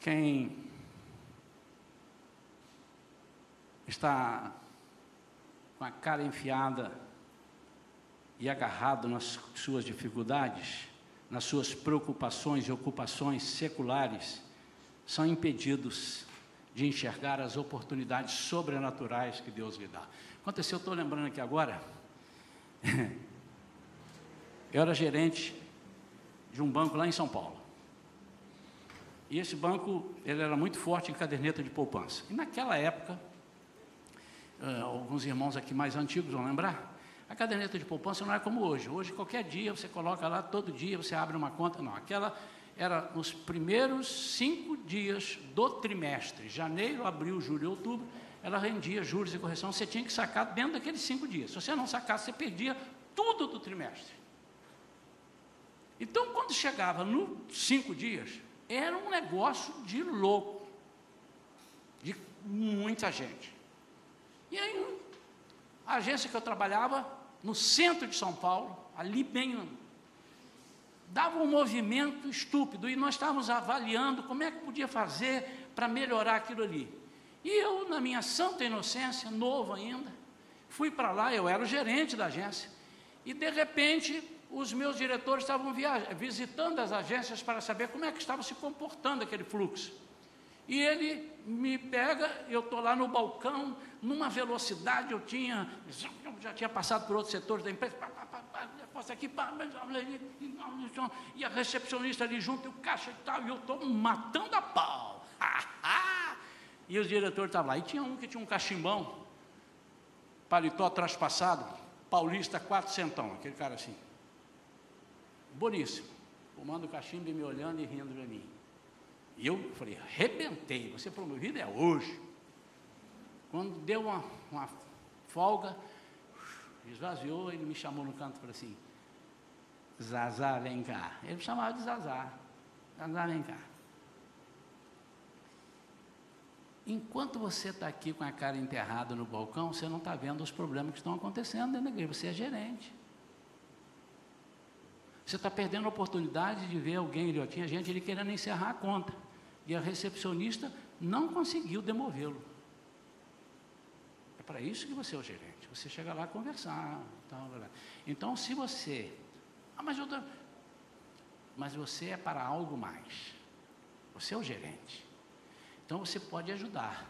Quem está com a cara enfiada e agarrado nas suas dificuldades, nas suas preocupações e ocupações seculares, são impedidos de enxergar as oportunidades sobrenaturais que Deus lhe dá. Aconteceu, estou lembrando aqui agora, eu era gerente de um banco lá em São Paulo. E esse banco, ele era muito forte em caderneta de poupança. E naquela época, uh, alguns irmãos aqui mais antigos vão lembrar, a caderneta de poupança não é como hoje. Hoje, qualquer dia, você coloca lá, todo dia você abre uma conta. Não, aquela era nos primeiros cinco dias do trimestre, janeiro, abril, julho e outubro, ela rendia juros e correção, você tinha que sacar dentro daqueles cinco dias. Se você não sacasse, você perdia tudo do trimestre. Então, quando chegava nos cinco dias, era um negócio de louco, de muita gente. E aí, a agência que eu trabalhava, no centro de São Paulo, ali bem. dava um movimento estúpido e nós estávamos avaliando como é que podia fazer para melhorar aquilo ali. E eu, na minha santa inocência, novo ainda, fui para lá, eu era o gerente da agência, e de repente os meus diretores estavam visitando as agências para saber como é que estava se comportando aquele fluxo. E ele me pega, eu estou lá no balcão, numa velocidade, eu tinha, já tinha passado por outros setores da empresa, pá, pá, pá, posso aqui, pá, e a recepcionista ali junto, e o caixa e tal, e eu estou matando a pau. e os diretores estavam lá. E tinha um que tinha um cachimbão, paletó traspassado, paulista, quatro centão, aquele cara assim. Boníssimo, fumando cachimbo e me olhando e rindo de mim. E eu falei, arrebentei, você promovido é hoje. Quando deu uma, uma folga, esvaziou, ele me chamou no canto e falou assim, Zazá, vem cá. Ele me chamava de Zazá. Zazá, vem cá. Enquanto você está aqui com a cara enterrada no balcão, você não está vendo os problemas que estão acontecendo dentro da igreja. Você é gerente. Você está perdendo a oportunidade de ver alguém, ele tinha gente ele querendo encerrar a conta e a recepcionista não conseguiu demovê-lo. É para isso que você é o gerente. Você chega lá conversar. Então, se você. Ah, mas eu. Mas você é para algo mais. Você é o gerente. Então você pode ajudar,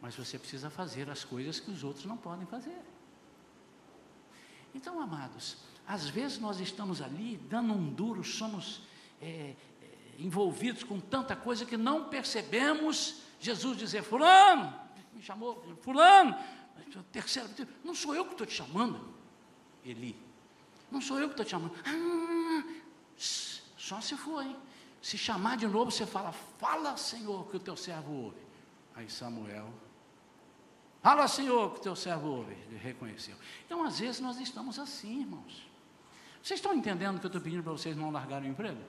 mas você precisa fazer as coisas que os outros não podem fazer. Então, amados, às vezes nós estamos ali dando um duro, somos é, envolvidos com tanta coisa que não percebemos Jesus dizer: Fulano, me chamou, Fulano, terceiro, não sou eu que estou te chamando, Eli, não sou eu que estou te chamando, ah, só se for, hein? Se chamar de novo, você fala: Fala, Senhor, que o teu servo ouve. Aí Samuel, fala, Senhor, que o teu servo ouve. Ele reconheceu. Então, às vezes, nós estamos assim, irmãos. Vocês estão entendendo que eu estou pedindo para vocês não largarem o emprego?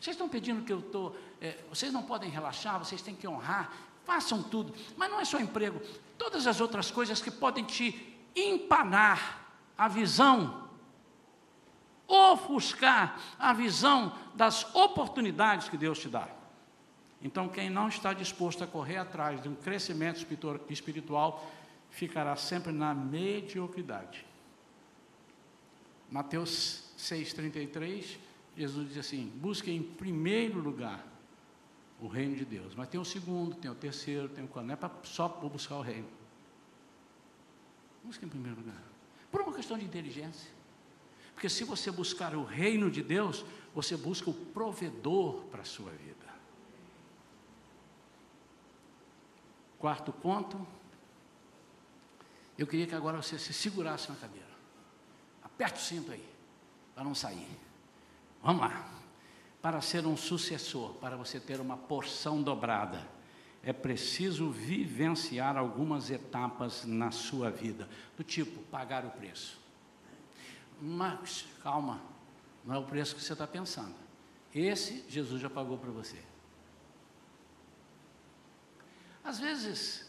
Vocês estão pedindo que eu estou. É, vocês não podem relaxar, vocês têm que honrar, façam tudo. Mas não é só emprego, todas as outras coisas que podem te empanar a visão, ofuscar a visão das oportunidades que Deus te dá. Então, quem não está disposto a correr atrás de um crescimento espiritual, ficará sempre na mediocridade. Mateus 6,33 Jesus diz assim: busque em primeiro lugar o reino de Deus. Mas tem o segundo, tem o terceiro, tem o quarto. Não é pra, só para buscar o reino. Busque em primeiro lugar. Por uma questão de inteligência. Porque se você buscar o reino de Deus, você busca o provedor para a sua vida. Quarto ponto. Eu queria que agora você se segurasse na cadeira. Aperte o cinto aí, para não sair. Vamos lá. Para ser um sucessor, para você ter uma porção dobrada, é preciso vivenciar algumas etapas na sua vida, do tipo pagar o preço. Mas, calma, não é o preço que você está pensando. Esse Jesus já pagou para você. Às vezes,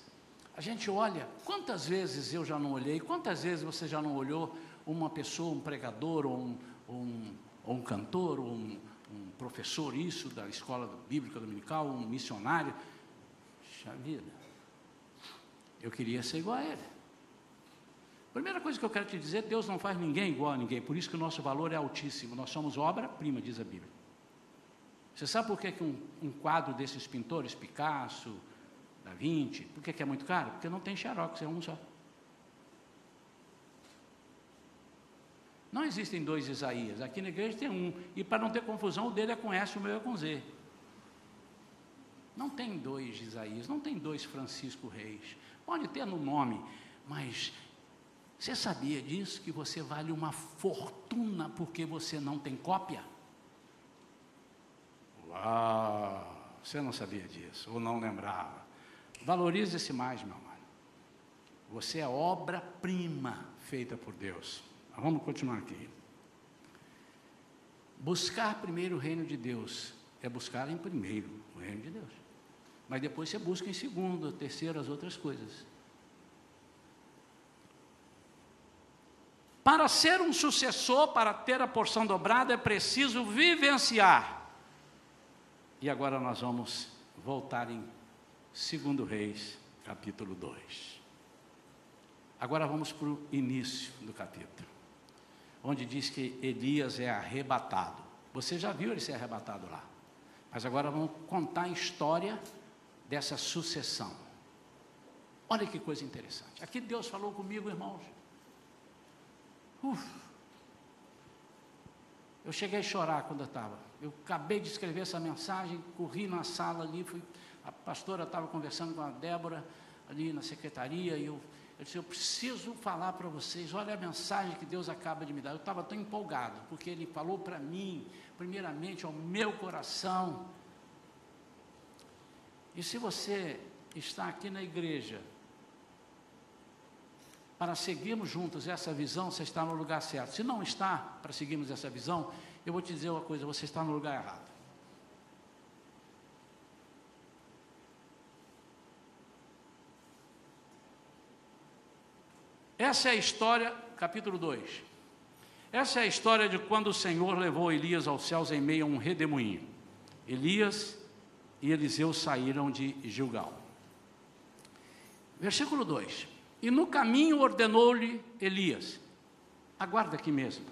a gente olha, quantas vezes eu já não olhei, quantas vezes você já não olhou uma pessoa, um pregador, ou um, um, ou um cantor, ou um, um professor, isso, da escola bíblica dominical, um missionário. Puxa vida, eu queria ser igual a ele. Primeira coisa que eu quero te dizer, Deus não faz ninguém igual a ninguém, por isso que o nosso valor é altíssimo. Nós somos obra-prima, diz a Bíblia. Você sabe por que, que um, um quadro desses pintores, Picasso, Da Vinci, por que, que é muito caro? Porque não tem xerox, é um só. Não existem dois Isaías. Aqui na igreja tem um. E para não ter confusão, o dele é com S, o meu é com Z. Não tem dois Isaías, não tem dois Francisco Reis. Pode ter no nome, mas você sabia disso? Que você vale uma fortuna porque você não tem cópia? Uau! Você não sabia disso, ou não lembrava. Valorize-se mais, meu amado. Você é obra-prima feita por Deus. Vamos continuar aqui. Buscar primeiro o reino de Deus é buscar em primeiro o reino de Deus. Mas depois você busca em segundo, terceiro, as outras coisas. Para ser um sucessor, para ter a porção dobrada, é preciso vivenciar. E agora nós vamos voltar em 2 Reis, capítulo 2. Agora vamos para o início do capítulo onde diz que Elias é arrebatado. Você já viu ele ser arrebatado lá. Mas agora vamos contar a história dessa sucessão. Olha que coisa interessante. Aqui Deus falou comigo, irmãos. Uf. Eu cheguei a chorar quando eu estava. Eu acabei de escrever essa mensagem, corri na sala ali, fui, a pastora estava conversando com a Débora ali na secretaria, e eu eu disse: Eu preciso falar para vocês. Olha a mensagem que Deus acaba de me dar. Eu estava tão empolgado, porque Ele falou para mim, primeiramente ao meu coração. E se você está aqui na igreja, para seguirmos juntos essa visão, você está no lugar certo. Se não está para seguirmos essa visão, eu vou te dizer uma coisa: você está no lugar errado. Essa é a história, capítulo 2. Essa é a história de quando o Senhor levou Elias aos céus em meio a um redemoinho. Elias e Eliseu saíram de Gilgal. Versículo 2: E no caminho ordenou-lhe Elias: Aguarda aqui mesmo,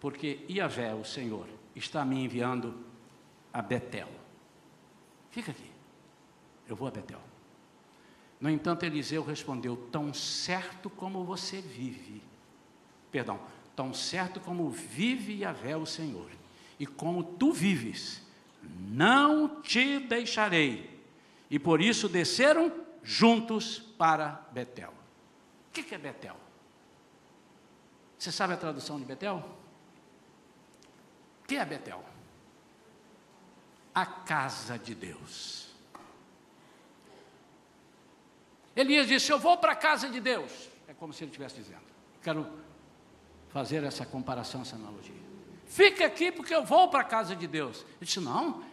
porque Iavé, o Senhor, está me enviando a Betel. Fica aqui, eu vou a Betel. No entanto, Eliseu respondeu: Tão certo como você vive, perdão, tão certo como vive Yahvé o Senhor, e como tu vives, não te deixarei. E por isso desceram juntos para Betel. O que é Betel? Você sabe a tradução de Betel? O que é Betel? A casa de Deus. Elias disse: Eu vou para a casa de Deus. É como se ele estivesse dizendo. Quero fazer essa comparação, essa analogia. Fica aqui porque eu vou para a casa de Deus. Ele disse: Não,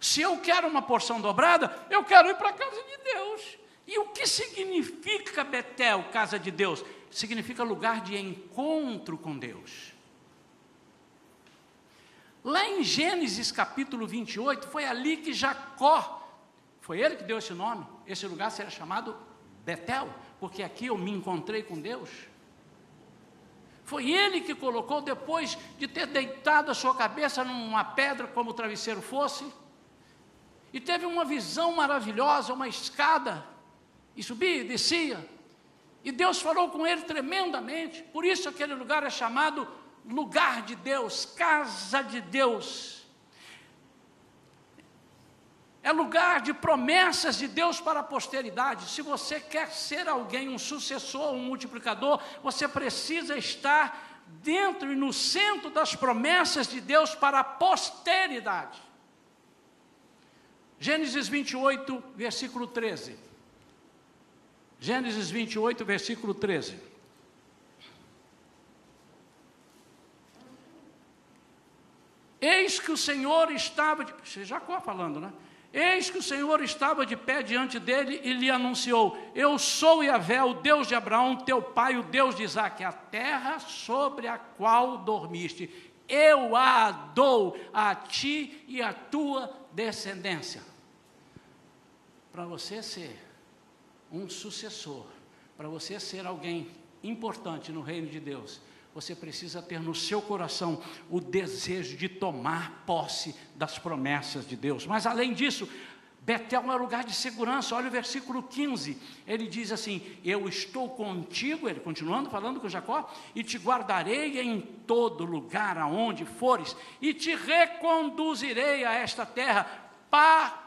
se eu quero uma porção dobrada, eu quero ir para a casa de Deus. E o que significa Betel, casa de Deus? Significa lugar de encontro com Deus. Lá em Gênesis capítulo 28, foi ali que Jacó foi ele que deu esse nome. Esse lugar será chamado Betel, porque aqui eu me encontrei com Deus. Foi ele que colocou, depois de ter deitado a sua cabeça numa pedra, como o travesseiro fosse, e teve uma visão maravilhosa, uma escada, e subia e descia. E Deus falou com ele tremendamente, por isso aquele lugar é chamado lugar de Deus, casa de Deus é lugar de promessas de Deus para a posteridade. Se você quer ser alguém, um sucessor, um multiplicador, você precisa estar dentro e no centro das promessas de Deus para a posteridade. Gênesis 28, versículo 13. Gênesis 28, versículo 13. Eis que o Senhor estava, de, Jacó falando, né? Eis que o Senhor estava de pé diante dele e lhe anunciou: Eu sou Yahvé, o Deus de Abraão, teu pai, o Deus de Isaac, a terra sobre a qual dormiste. Eu a dou a ti e a tua descendência. Para você ser um sucessor, para você ser alguém importante no reino de Deus, você precisa ter no seu coração o desejo de tomar posse das promessas de Deus. Mas além disso, Betel é lugar de segurança. Olha o versículo 15. Ele diz assim: Eu estou contigo, ele continuando falando com Jacó, e te guardarei em todo lugar aonde fores, e te reconduzirei a esta terra,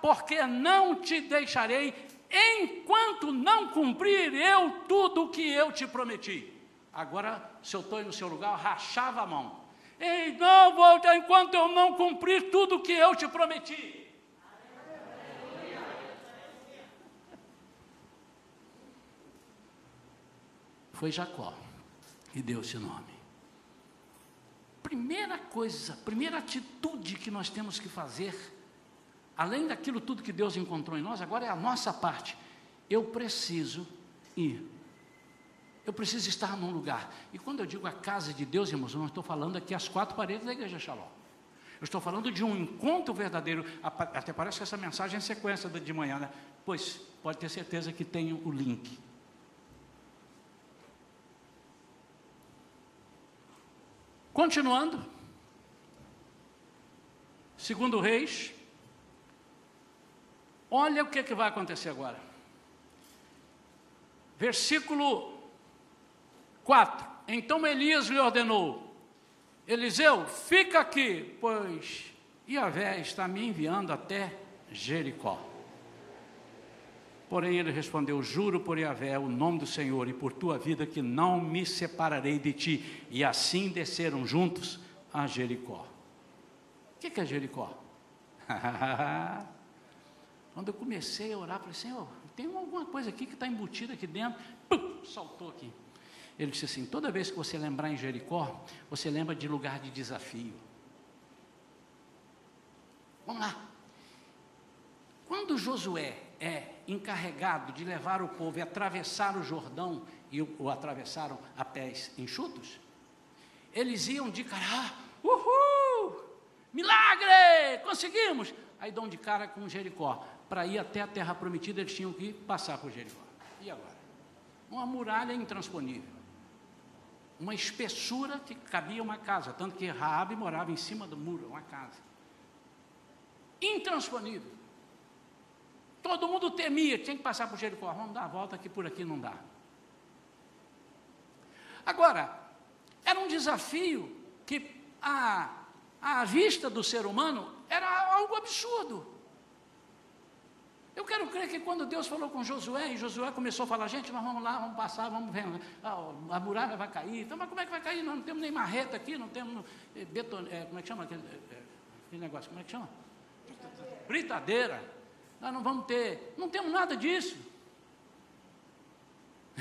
porque não te deixarei enquanto não cumprir eu tudo o que eu te prometi. Agora, se eu estou no seu lugar, rachava a mão. Ei, não volta enquanto eu não cumprir tudo o que eu te prometi. Foi Jacó que deu esse nome. Primeira coisa, primeira atitude que nós temos que fazer, além daquilo tudo que Deus encontrou em nós, agora é a nossa parte. Eu preciso ir eu preciso estar num lugar. E quando eu digo a casa de Deus, irmãos, eu não estou falando aqui as quatro paredes da igreja Shalom. Eu estou falando de um encontro verdadeiro. Até parece que essa mensagem é sequência de manhã, né? Pois pode ter certeza que tem o link. Continuando. Segundo Reis. Olha o que, que vai acontecer agora. Versículo 4. Então Elias lhe ordenou: Eliseu, fica aqui, pois Iavé está me enviando até Jericó. Porém ele respondeu: Juro por Iavé, o nome do Senhor, e por tua vida, que não me separarei de ti. E assim desceram juntos a Jericó. O que é Jericó? Quando eu comecei a orar, falei: Senhor, tem alguma coisa aqui que está embutida aqui dentro. Pum, saltou aqui. Ele disse assim: toda vez que você lembrar em Jericó, você lembra de lugar de desafio. Vamos lá. Quando Josué é encarregado de levar o povo e atravessar o Jordão, e o, o atravessaram a pés enxutos, eles iam de cara, ah, uhul, milagre, conseguimos. Aí dão de cara com Jericó. Para ir até a terra prometida, eles tinham que passar por Jericó. E agora? Uma muralha intransponível uma espessura que cabia uma casa, tanto que Raabe morava em cima do muro, uma casa. Intransponível. Todo mundo temia, tinha que passar por Jericó, vamos dar a volta que por aqui não dá. Agora, era um desafio que a, a vista do ser humano era algo absurdo. Eu quero crer que quando Deus falou com Josué, e Josué começou a falar, gente, nós vamos lá, vamos passar, vamos ver, ah, a muralha vai cair. Então, mas como é que vai cair? Nós não temos nem marreta aqui, não temos eh, beton, é, como é que chama aquele, é, aquele negócio, como é que chama? Britadeira. Nós não vamos ter, não temos nada disso.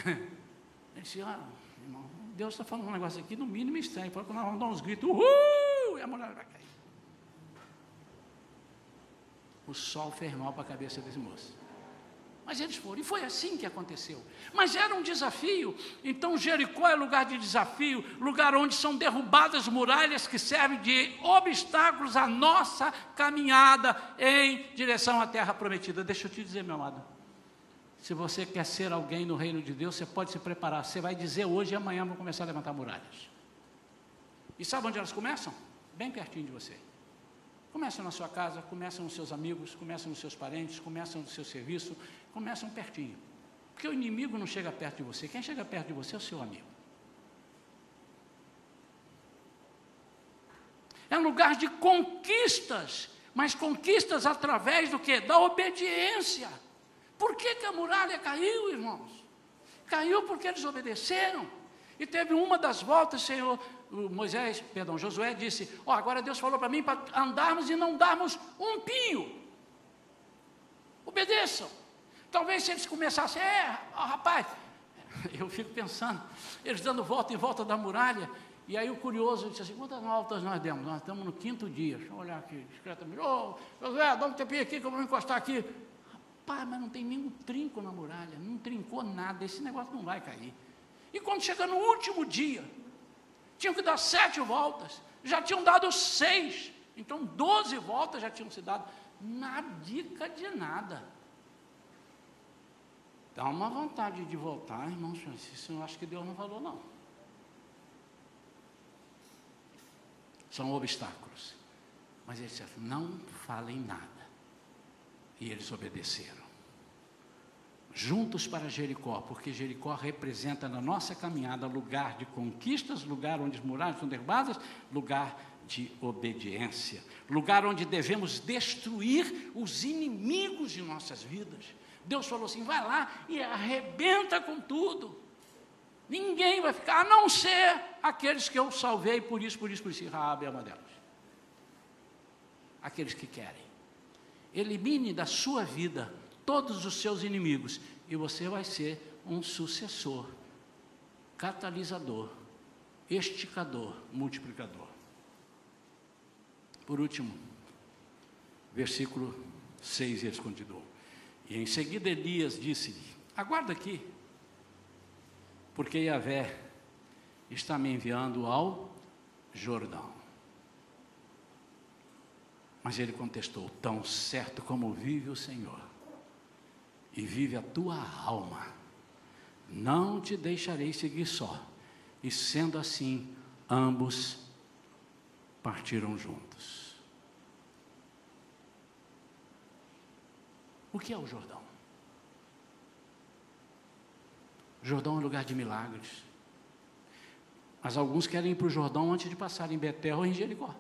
Ele disse, ah, irmão, Deus está falando um negócio aqui, no mínimo estranho. Falou que nós vamos dar uns gritos, uhul, e a muralha vai cair. O sol fez mal para a cabeça desse moço. Mas eles foram, e foi assim que aconteceu. Mas era um desafio, então Jericó é lugar de desafio, lugar onde são derrubadas muralhas que servem de obstáculos à nossa caminhada em direção à terra prometida. Deixa eu te dizer, meu amado, se você quer ser alguém no reino de Deus, você pode se preparar. Você vai dizer hoje e amanhã vou começar a levantar muralhas. E sabe onde elas começam? Bem pertinho de você. Começa na sua casa, começa nos seus amigos, começa nos seus parentes, começa no seu serviço, começam pertinho. Porque o inimigo não chega perto de você, quem chega perto de você é o seu amigo. É um lugar de conquistas, mas conquistas através do que? Da obediência. Por que, que a muralha caiu, irmãos? Caiu porque eles obedeceram. E teve uma das voltas, Senhor, Moisés, perdão, Josué disse: Ó, oh, agora Deus falou para mim para andarmos e não darmos um pinho. Obedeçam. Talvez se eles começassem, é, oh, rapaz, eu fico pensando, eles dando volta em volta da muralha, E aí o curioso disse assim, quantas voltas nós demos? Nós estamos no quinto dia. Deixa eu olhar aqui discretamente. Oh, José, dá um tempinho aqui que eu vou encostar aqui. Rapaz, mas não tem nenhum trinco na muralha, não trincou nada, esse negócio não vai cair. E quando chega no último dia, tinham que dar sete voltas, já tinham dado seis, então doze voltas já tinham se dado, na dica de nada. Dá uma vontade de voltar, irmão, isso eu acho que Deus não falou, não. São obstáculos. Mas ele disse, não falem nada. E eles obedeceram juntos para Jericó, porque Jericó representa na nossa caminhada lugar de conquistas, lugar onde as muralhas são derrubadas, lugar de obediência, lugar onde devemos destruir os inimigos de nossas vidas. Deus falou assim: vai lá e arrebenta com tudo. Ninguém vai ficar, a não ser aqueles que eu salvei, por isso, por isso, por isso. Raab é uma delas. Aqueles que querem. Elimine da sua vida todos os seus inimigos e você vai ser um sucessor, catalisador, esticador, multiplicador. Por último, versículo 6, eles continuam. E em seguida Elias disse-lhe: Aguarda aqui, porque Yahvé está me enviando ao Jordão. Mas ele contestou: Tão certo como vive o Senhor, e vive a tua alma. Não te deixarei seguir só. E sendo assim, ambos partiram juntos. O que é o Jordão? O Jordão é um lugar de milagres. Mas alguns querem ir para o Jordão antes de passar em Betel ou em Jericó.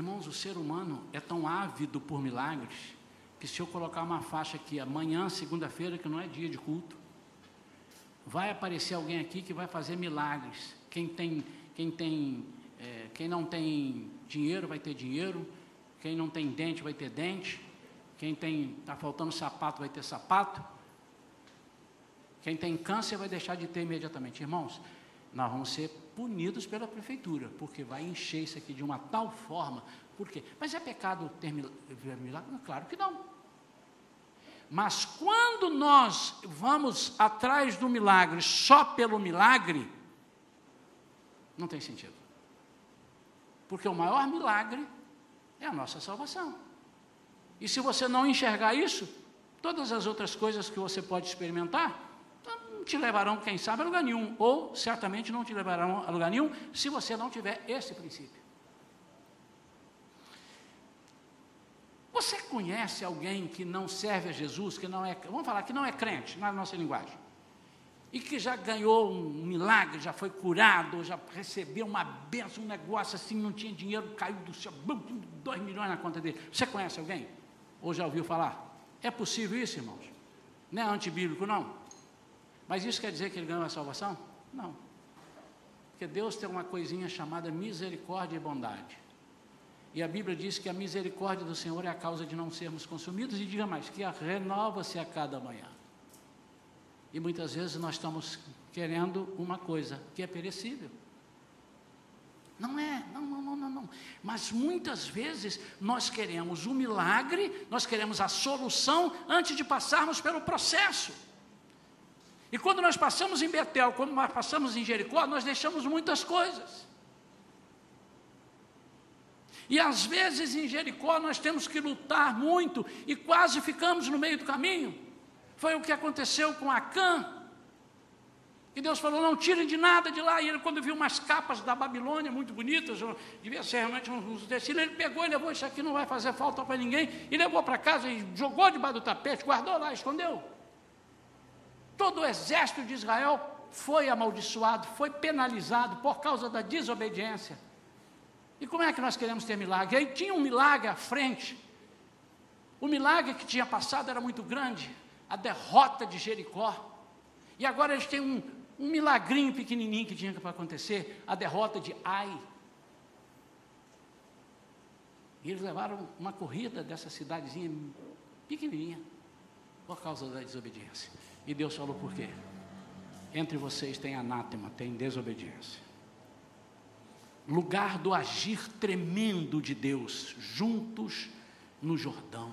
Irmãos, o ser humano é tão ávido por milagres que se eu colocar uma faixa aqui amanhã, segunda-feira, que não é dia de culto, vai aparecer alguém aqui que vai fazer milagres. Quem tem, quem tem, é, quem não tem dinheiro vai ter dinheiro, quem não tem dente vai ter dente, quem tem está faltando sapato vai ter sapato, quem tem câncer vai deixar de ter imediatamente. Irmãos, nós vamos ser punidos pela prefeitura, porque vai encher isso aqui de uma tal forma. Por quê? Mas é pecado ter milagre? Claro que não. Mas quando nós vamos atrás do milagre só pelo milagre, não tem sentido. Porque o maior milagre é a nossa salvação. E se você não enxergar isso, todas as outras coisas que você pode experimentar, te levarão, quem sabe, a lugar nenhum, ou certamente não te levarão a lugar nenhum, se você não tiver esse princípio. Você conhece alguém que não serve a Jesus, que não é, vamos falar, que não é crente, na nossa linguagem, e que já ganhou um milagre, já foi curado, já recebeu uma benção, um negócio assim, não tinha dinheiro, caiu do céu, dois milhões na conta dele. Você conhece alguém? Ou já ouviu falar? É possível isso, irmãos? Não é antibíblico, não? Mas isso quer dizer que ele ganhou a salvação? Não. Porque Deus tem uma coisinha chamada misericórdia e bondade. E a Bíblia diz que a misericórdia do Senhor é a causa de não sermos consumidos, e diga mais, que renova-se a cada manhã. E muitas vezes nós estamos querendo uma coisa que é perecível. Não é, não, não, não, não, não. Mas muitas vezes nós queremos o milagre, nós queremos a solução antes de passarmos pelo processo. E quando nós passamos em Betel, quando nós passamos em Jericó, nós deixamos muitas coisas. E às vezes em Jericó nós temos que lutar muito e quase ficamos no meio do caminho. Foi o que aconteceu com Acã. E Deus falou: não tirem de nada de lá. E ele, quando viu umas capas da Babilônia muito bonitas, devia ser realmente uns tecidos, ele pegou e levou: Isso aqui não vai fazer falta para ninguém. E levou para casa e jogou debaixo do tapete, guardou lá, escondeu. Todo o exército de Israel foi amaldiçoado, foi penalizado por causa da desobediência. E como é que nós queremos ter milagre? Aí tinha um milagre à frente. O milagre que tinha passado era muito grande, a derrota de Jericó. E agora eles têm um, um milagrinho pequenininho que tinha para acontecer, a derrota de Ai. E eles levaram uma corrida dessa cidadezinha pequenininha Por causa da desobediência. E Deus falou por quê? Entre vocês tem anátema, tem desobediência. Lugar do agir tremendo de Deus, juntos no Jordão.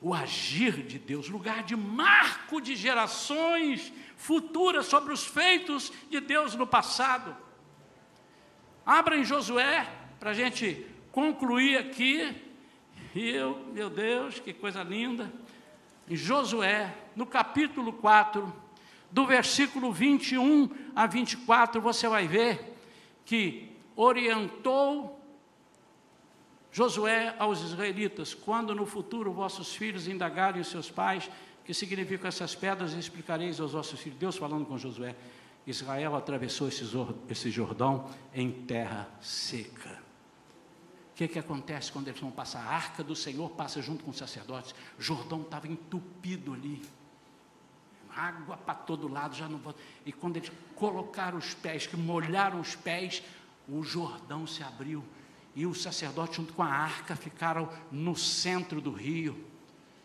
O agir de Deus, lugar de marco de gerações futuras sobre os feitos de Deus no passado. Abra em Josué, para a gente concluir aqui. E eu, meu Deus, que coisa linda. Em Josué, no capítulo 4, do versículo 21 a 24, você vai ver que orientou Josué aos israelitas: quando no futuro vossos filhos indagarem os seus pais, que significam essas pedras, explicareis aos vossos filhos. Deus falando com Josué. Israel atravessou esse Jordão em terra seca. O que, que acontece quando eles vão passar? A arca do Senhor passa junto com os sacerdotes. O Jordão estava entupido ali. Água para todo lado, já não E quando eles colocaram os pés, que molharam os pés, o Jordão se abriu. E os sacerdotes, junto com a arca, ficaram no centro do rio.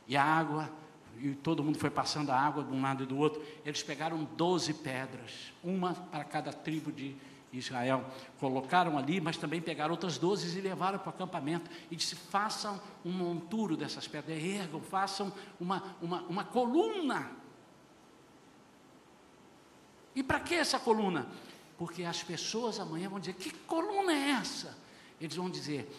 E a água e todo mundo foi passando a água de um lado e do outro. Eles pegaram 12 pedras, uma para cada tribo de Israel. Colocaram ali, mas também pegaram outras 12 e levaram para o acampamento. E disse: façam um monturo dessas pedras, ergam, façam uma, uma, uma coluna. E para que essa coluna? Porque as pessoas amanhã vão dizer: que coluna é essa? Eles vão dizer: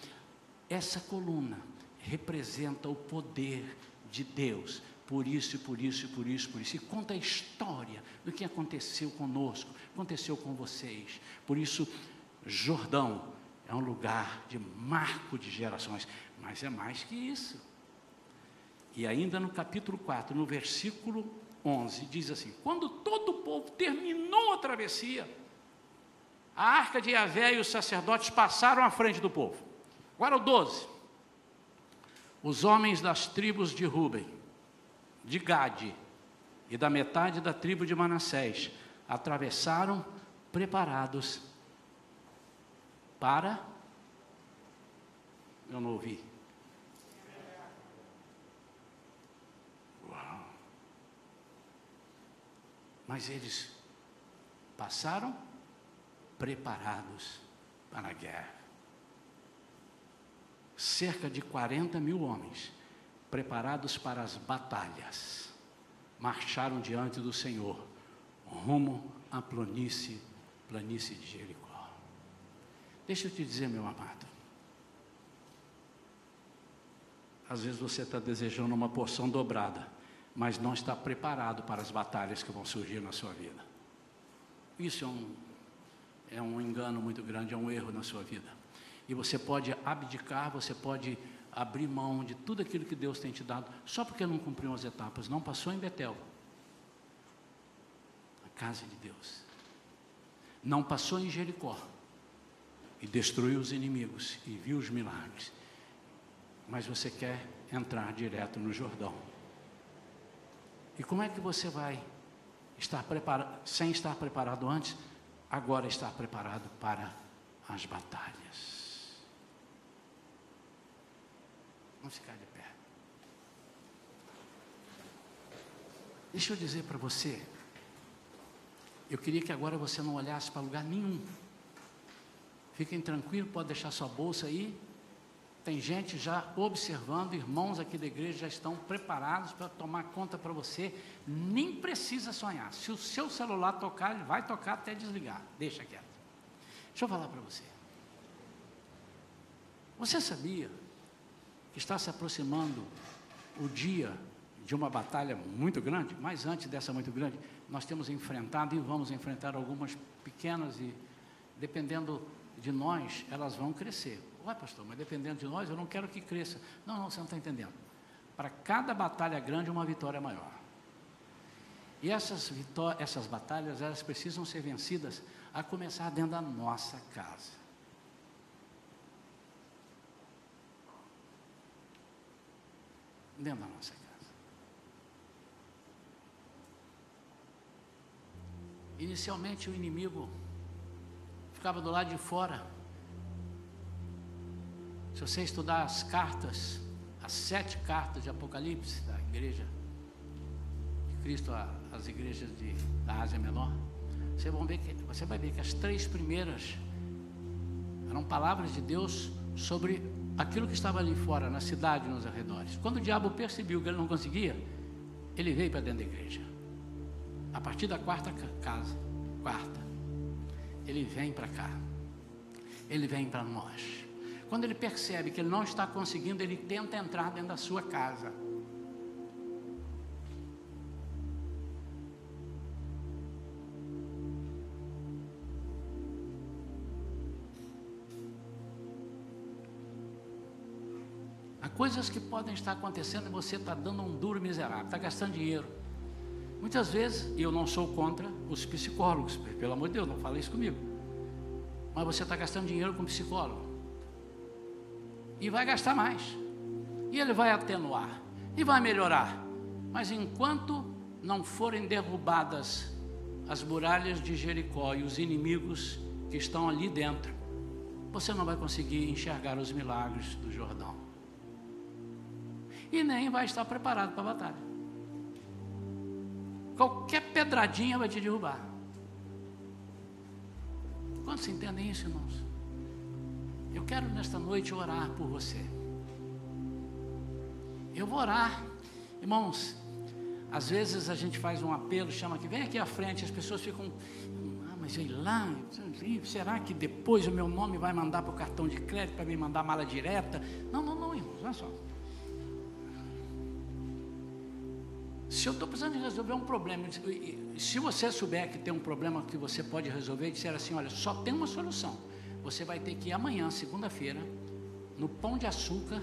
essa coluna representa o poder de Deus por isso, por isso, por isso, por isso. E conta a história do que aconteceu conosco, aconteceu com vocês. Por isso, Jordão é um lugar de marco de gerações, mas é mais que isso. E ainda no capítulo 4, no versículo 11, diz assim: Quando todo o povo terminou a travessia, a arca de Yahvé e os sacerdotes passaram à frente do povo. Agora o 12. Os homens das tribos de Ruben de Gade e da metade da tribo de Manassés atravessaram preparados para. Eu não ouvi. Uau. Mas eles passaram preparados para a guerra. Cerca de 40 mil homens preparados para as batalhas, marcharam diante do Senhor, rumo à planície, planície de Jericó. Deixa eu te dizer, meu amado. Às vezes você está desejando uma porção dobrada, mas não está preparado para as batalhas que vão surgir na sua vida. Isso é um, é um engano muito grande, é um erro na sua vida. E você pode abdicar, você pode abrir mão de tudo aquilo que Deus tem te dado, só porque não cumpriu as etapas, não passou em Betel, a casa de Deus, não passou em Jericó e destruiu os inimigos e viu os milagres, mas você quer entrar direto no Jordão. E como é que você vai estar preparado, sem estar preparado antes, agora estar preparado para as batalhas? Vamos ficar de pé. Deixa eu dizer para você. Eu queria que agora você não olhasse para lugar nenhum. Fiquem tranquilos, pode deixar sua bolsa aí. Tem gente já observando, irmãos aqui da igreja já estão preparados para tomar conta para você. Nem precisa sonhar. Se o seu celular tocar, ele vai tocar até desligar. Deixa quieto. Deixa eu falar para você. Você sabia está se aproximando o dia de uma batalha muito grande, mas antes dessa muito grande, nós temos enfrentado e vamos enfrentar algumas pequenas e, dependendo de nós, elas vão crescer. Ué, pastor, mas dependendo de nós, eu não quero que cresça. Não, não, você não está entendendo. Para cada batalha grande, uma vitória maior. E essas, essas batalhas, elas precisam ser vencidas a começar dentro da nossa casa. Dentro da nossa casa. Inicialmente o inimigo ficava do lado de fora. Se você estudar as cartas, as sete cartas de Apocalipse da igreja, Cristo às igrejas de, da Ásia Menor, você, ver que, você vai ver que as três primeiras eram palavras de Deus sobre aquilo que estava ali fora, na cidade, nos arredores. Quando o diabo percebeu que ele não conseguia, ele veio para dentro da igreja. A partir da quarta casa, quarta, ele vem para cá. Ele vem para nós. Quando ele percebe que ele não está conseguindo, ele tenta entrar dentro da sua casa. Coisas que podem estar acontecendo e você está dando um duro miserável, está gastando dinheiro. Muitas vezes, e eu não sou contra os psicólogos, pelo amor de Deus, não fale isso comigo. Mas você está gastando dinheiro com psicólogo. E vai gastar mais. E ele vai atenuar. E vai melhorar. Mas enquanto não forem derrubadas as muralhas de Jericó e os inimigos que estão ali dentro, você não vai conseguir enxergar os milagres do Jordão e nem vai estar preparado para a batalha. Qualquer pedradinha vai te derrubar. Quantos entendem isso, irmãos? Eu quero nesta noite orar por você. Eu vou orar. Irmãos, às vezes a gente faz um apelo, chama que vem aqui à frente, as pessoas ficam, ah, mas sei lá, será que depois o meu nome vai mandar para o cartão de crédito para me mandar mala direta? Não, não, não, irmãos, olha só. Se eu estou precisando resolver um problema, se você souber que tem um problema que você pode resolver e disser assim, olha, só tem uma solução. Você vai ter que ir amanhã, segunda-feira, no Pão de Açúcar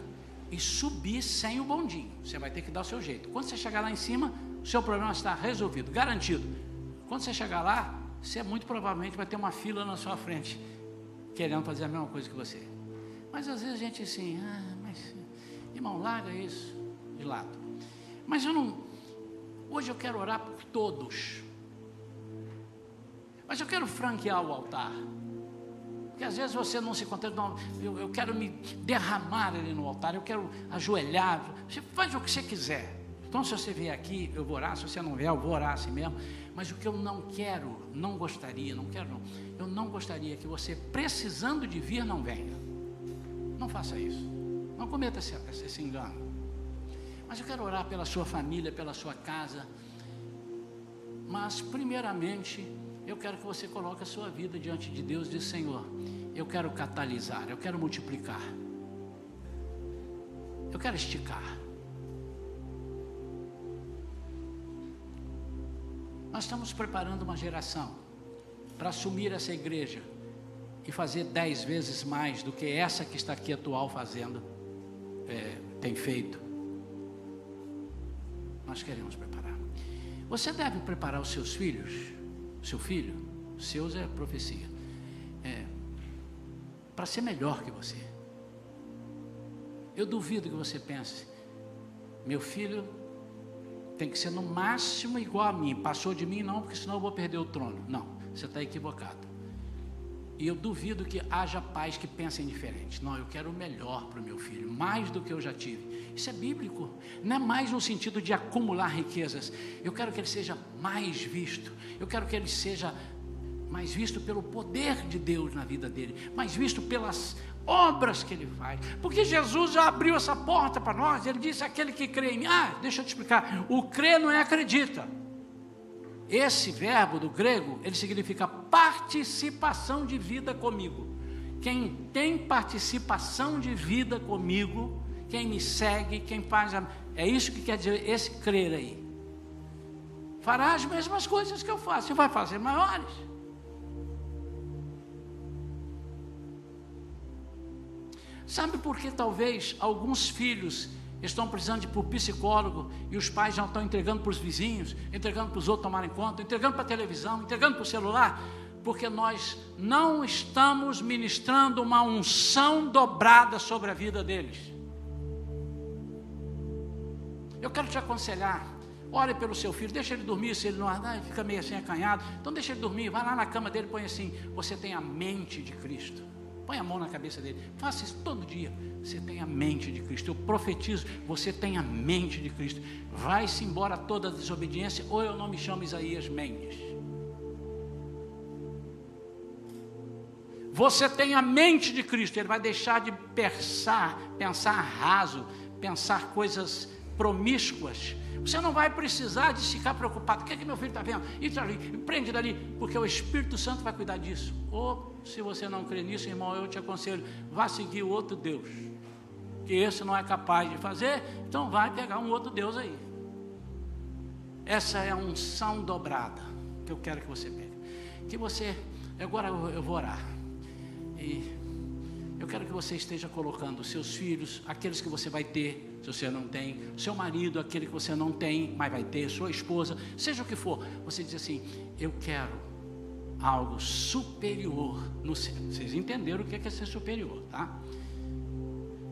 e subir sem o bondinho. Você vai ter que dar o seu jeito. Quando você chegar lá em cima, o seu problema está resolvido, garantido. Quando você chegar lá, você muito provavelmente vai ter uma fila na sua frente, querendo fazer a mesma coisa que você. Mas às vezes a gente assim, ah, mas irmão, larga isso de lado. Mas eu não, Hoje eu quero orar por todos. Mas eu quero franquear o altar. Porque às vezes você não se contenta, eu, eu quero me derramar ali no altar, eu quero ajoelhar. Você faz o que você quiser. Então, se você vier aqui, eu vou orar. Se você não vier, eu vou orar assim mesmo. Mas o que eu não quero, não gostaria, não quero, não. Eu não gostaria que você, precisando de vir, não venha. Não faça isso. Não cometa esse, esse engano. Mas eu quero orar pela sua família, pela sua casa. Mas, primeiramente, eu quero que você coloque a sua vida diante de Deus e diz: Senhor, eu quero catalisar, eu quero multiplicar, eu quero esticar. Nós estamos preparando uma geração para assumir essa igreja e fazer dez vezes mais do que essa que está aqui atual fazendo, é, tem feito nós queremos preparar. Você deve preparar os seus filhos, seu filho, seus é profecia, é, para ser melhor que você. Eu duvido que você pense, meu filho tem que ser no máximo igual a mim, passou de mim não, porque senão eu vou perder o trono. Não, você está equivocado. E eu duvido que haja pais que pensem diferente. Não, eu quero o melhor para o meu filho, mais do que eu já tive. Isso é bíblico. Não é mais no sentido de acumular riquezas. Eu quero que ele seja mais visto. Eu quero que ele seja mais visto pelo poder de Deus na vida dele, mais visto pelas obras que ele faz. Porque Jesus já abriu essa porta para nós. Ele disse: aquele que crê em mim. Ah, deixa eu te explicar. O crer não é acredita. Esse verbo do grego, ele significa participação de vida comigo. Quem tem participação de vida comigo, quem me segue, quem faz. A... É isso que quer dizer esse crer aí. Fará as mesmas coisas que eu faço, e vai fazer maiores. Sabe por que talvez alguns filhos estão precisando de o psicólogo e os pais já estão entregando para os vizinhos, entregando para os outros tomarem conta, entregando para a televisão, entregando para o celular, porque nós não estamos ministrando uma unção dobrada sobre a vida deles. Eu quero te aconselhar, ore pelo seu filho, deixa ele dormir, se ele não ah, fica meio assim acanhado, então deixa ele dormir, vai lá na cama dele, põe assim, você tem a mente de Cristo. Põe a mão na cabeça dele. Faça isso todo dia. Você tem a mente de Cristo. Eu profetizo, você tem a mente de Cristo. Vai-se embora toda desobediência, ou eu não me chamo Isaías Mendes. Você tem a mente de Cristo, ele vai deixar de pensar, pensar raso, pensar coisas promíscuas. Você não vai precisar de ficar preocupado. O que é que meu filho está vendo? Entra ali, prende dali, porque o Espírito Santo vai cuidar disso. Ou, se você não crê nisso, irmão, eu te aconselho, vá seguir o outro Deus. Que esse não é capaz de fazer, então vai pegar um outro Deus aí. Essa é a unção dobrada que eu quero que você pegue. Que você, agora eu vou orar. E eu quero que você esteja colocando seus filhos, aqueles que você vai ter, se você não tem, seu marido, aquele que você não tem, mas vai ter, sua esposa, seja o que for. Você diz assim: Eu quero algo superior no céu. Vocês entenderam o que é ser superior, tá?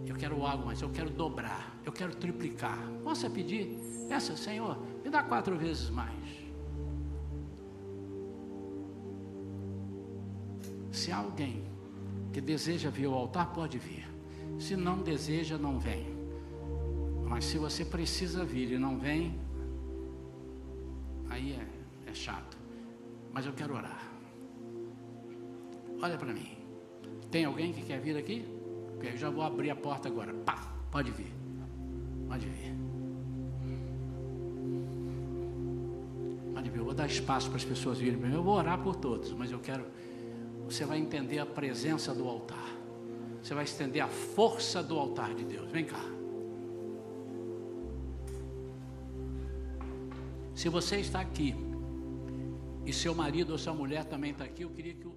Eu quero algo, mas eu quero dobrar, eu quero triplicar. Posso pedir? Peça, Senhor, me dá quatro vezes mais. Se alguém que deseja vir ao altar, pode vir. Se não deseja, não vem. Mas se você precisa vir e não vem, aí é, é chato. Mas eu quero orar. Olha para mim. Tem alguém que quer vir aqui? Eu já vou abrir a porta agora. Pá, pode vir. Pode vir. Pode vir. Eu vou dar espaço para as pessoas virem. Eu vou orar por todos, mas eu quero você vai entender a presença do altar. Você vai estender a força do altar de Deus. Vem cá. Se você está aqui e seu marido ou sua mulher também está aqui, eu queria que o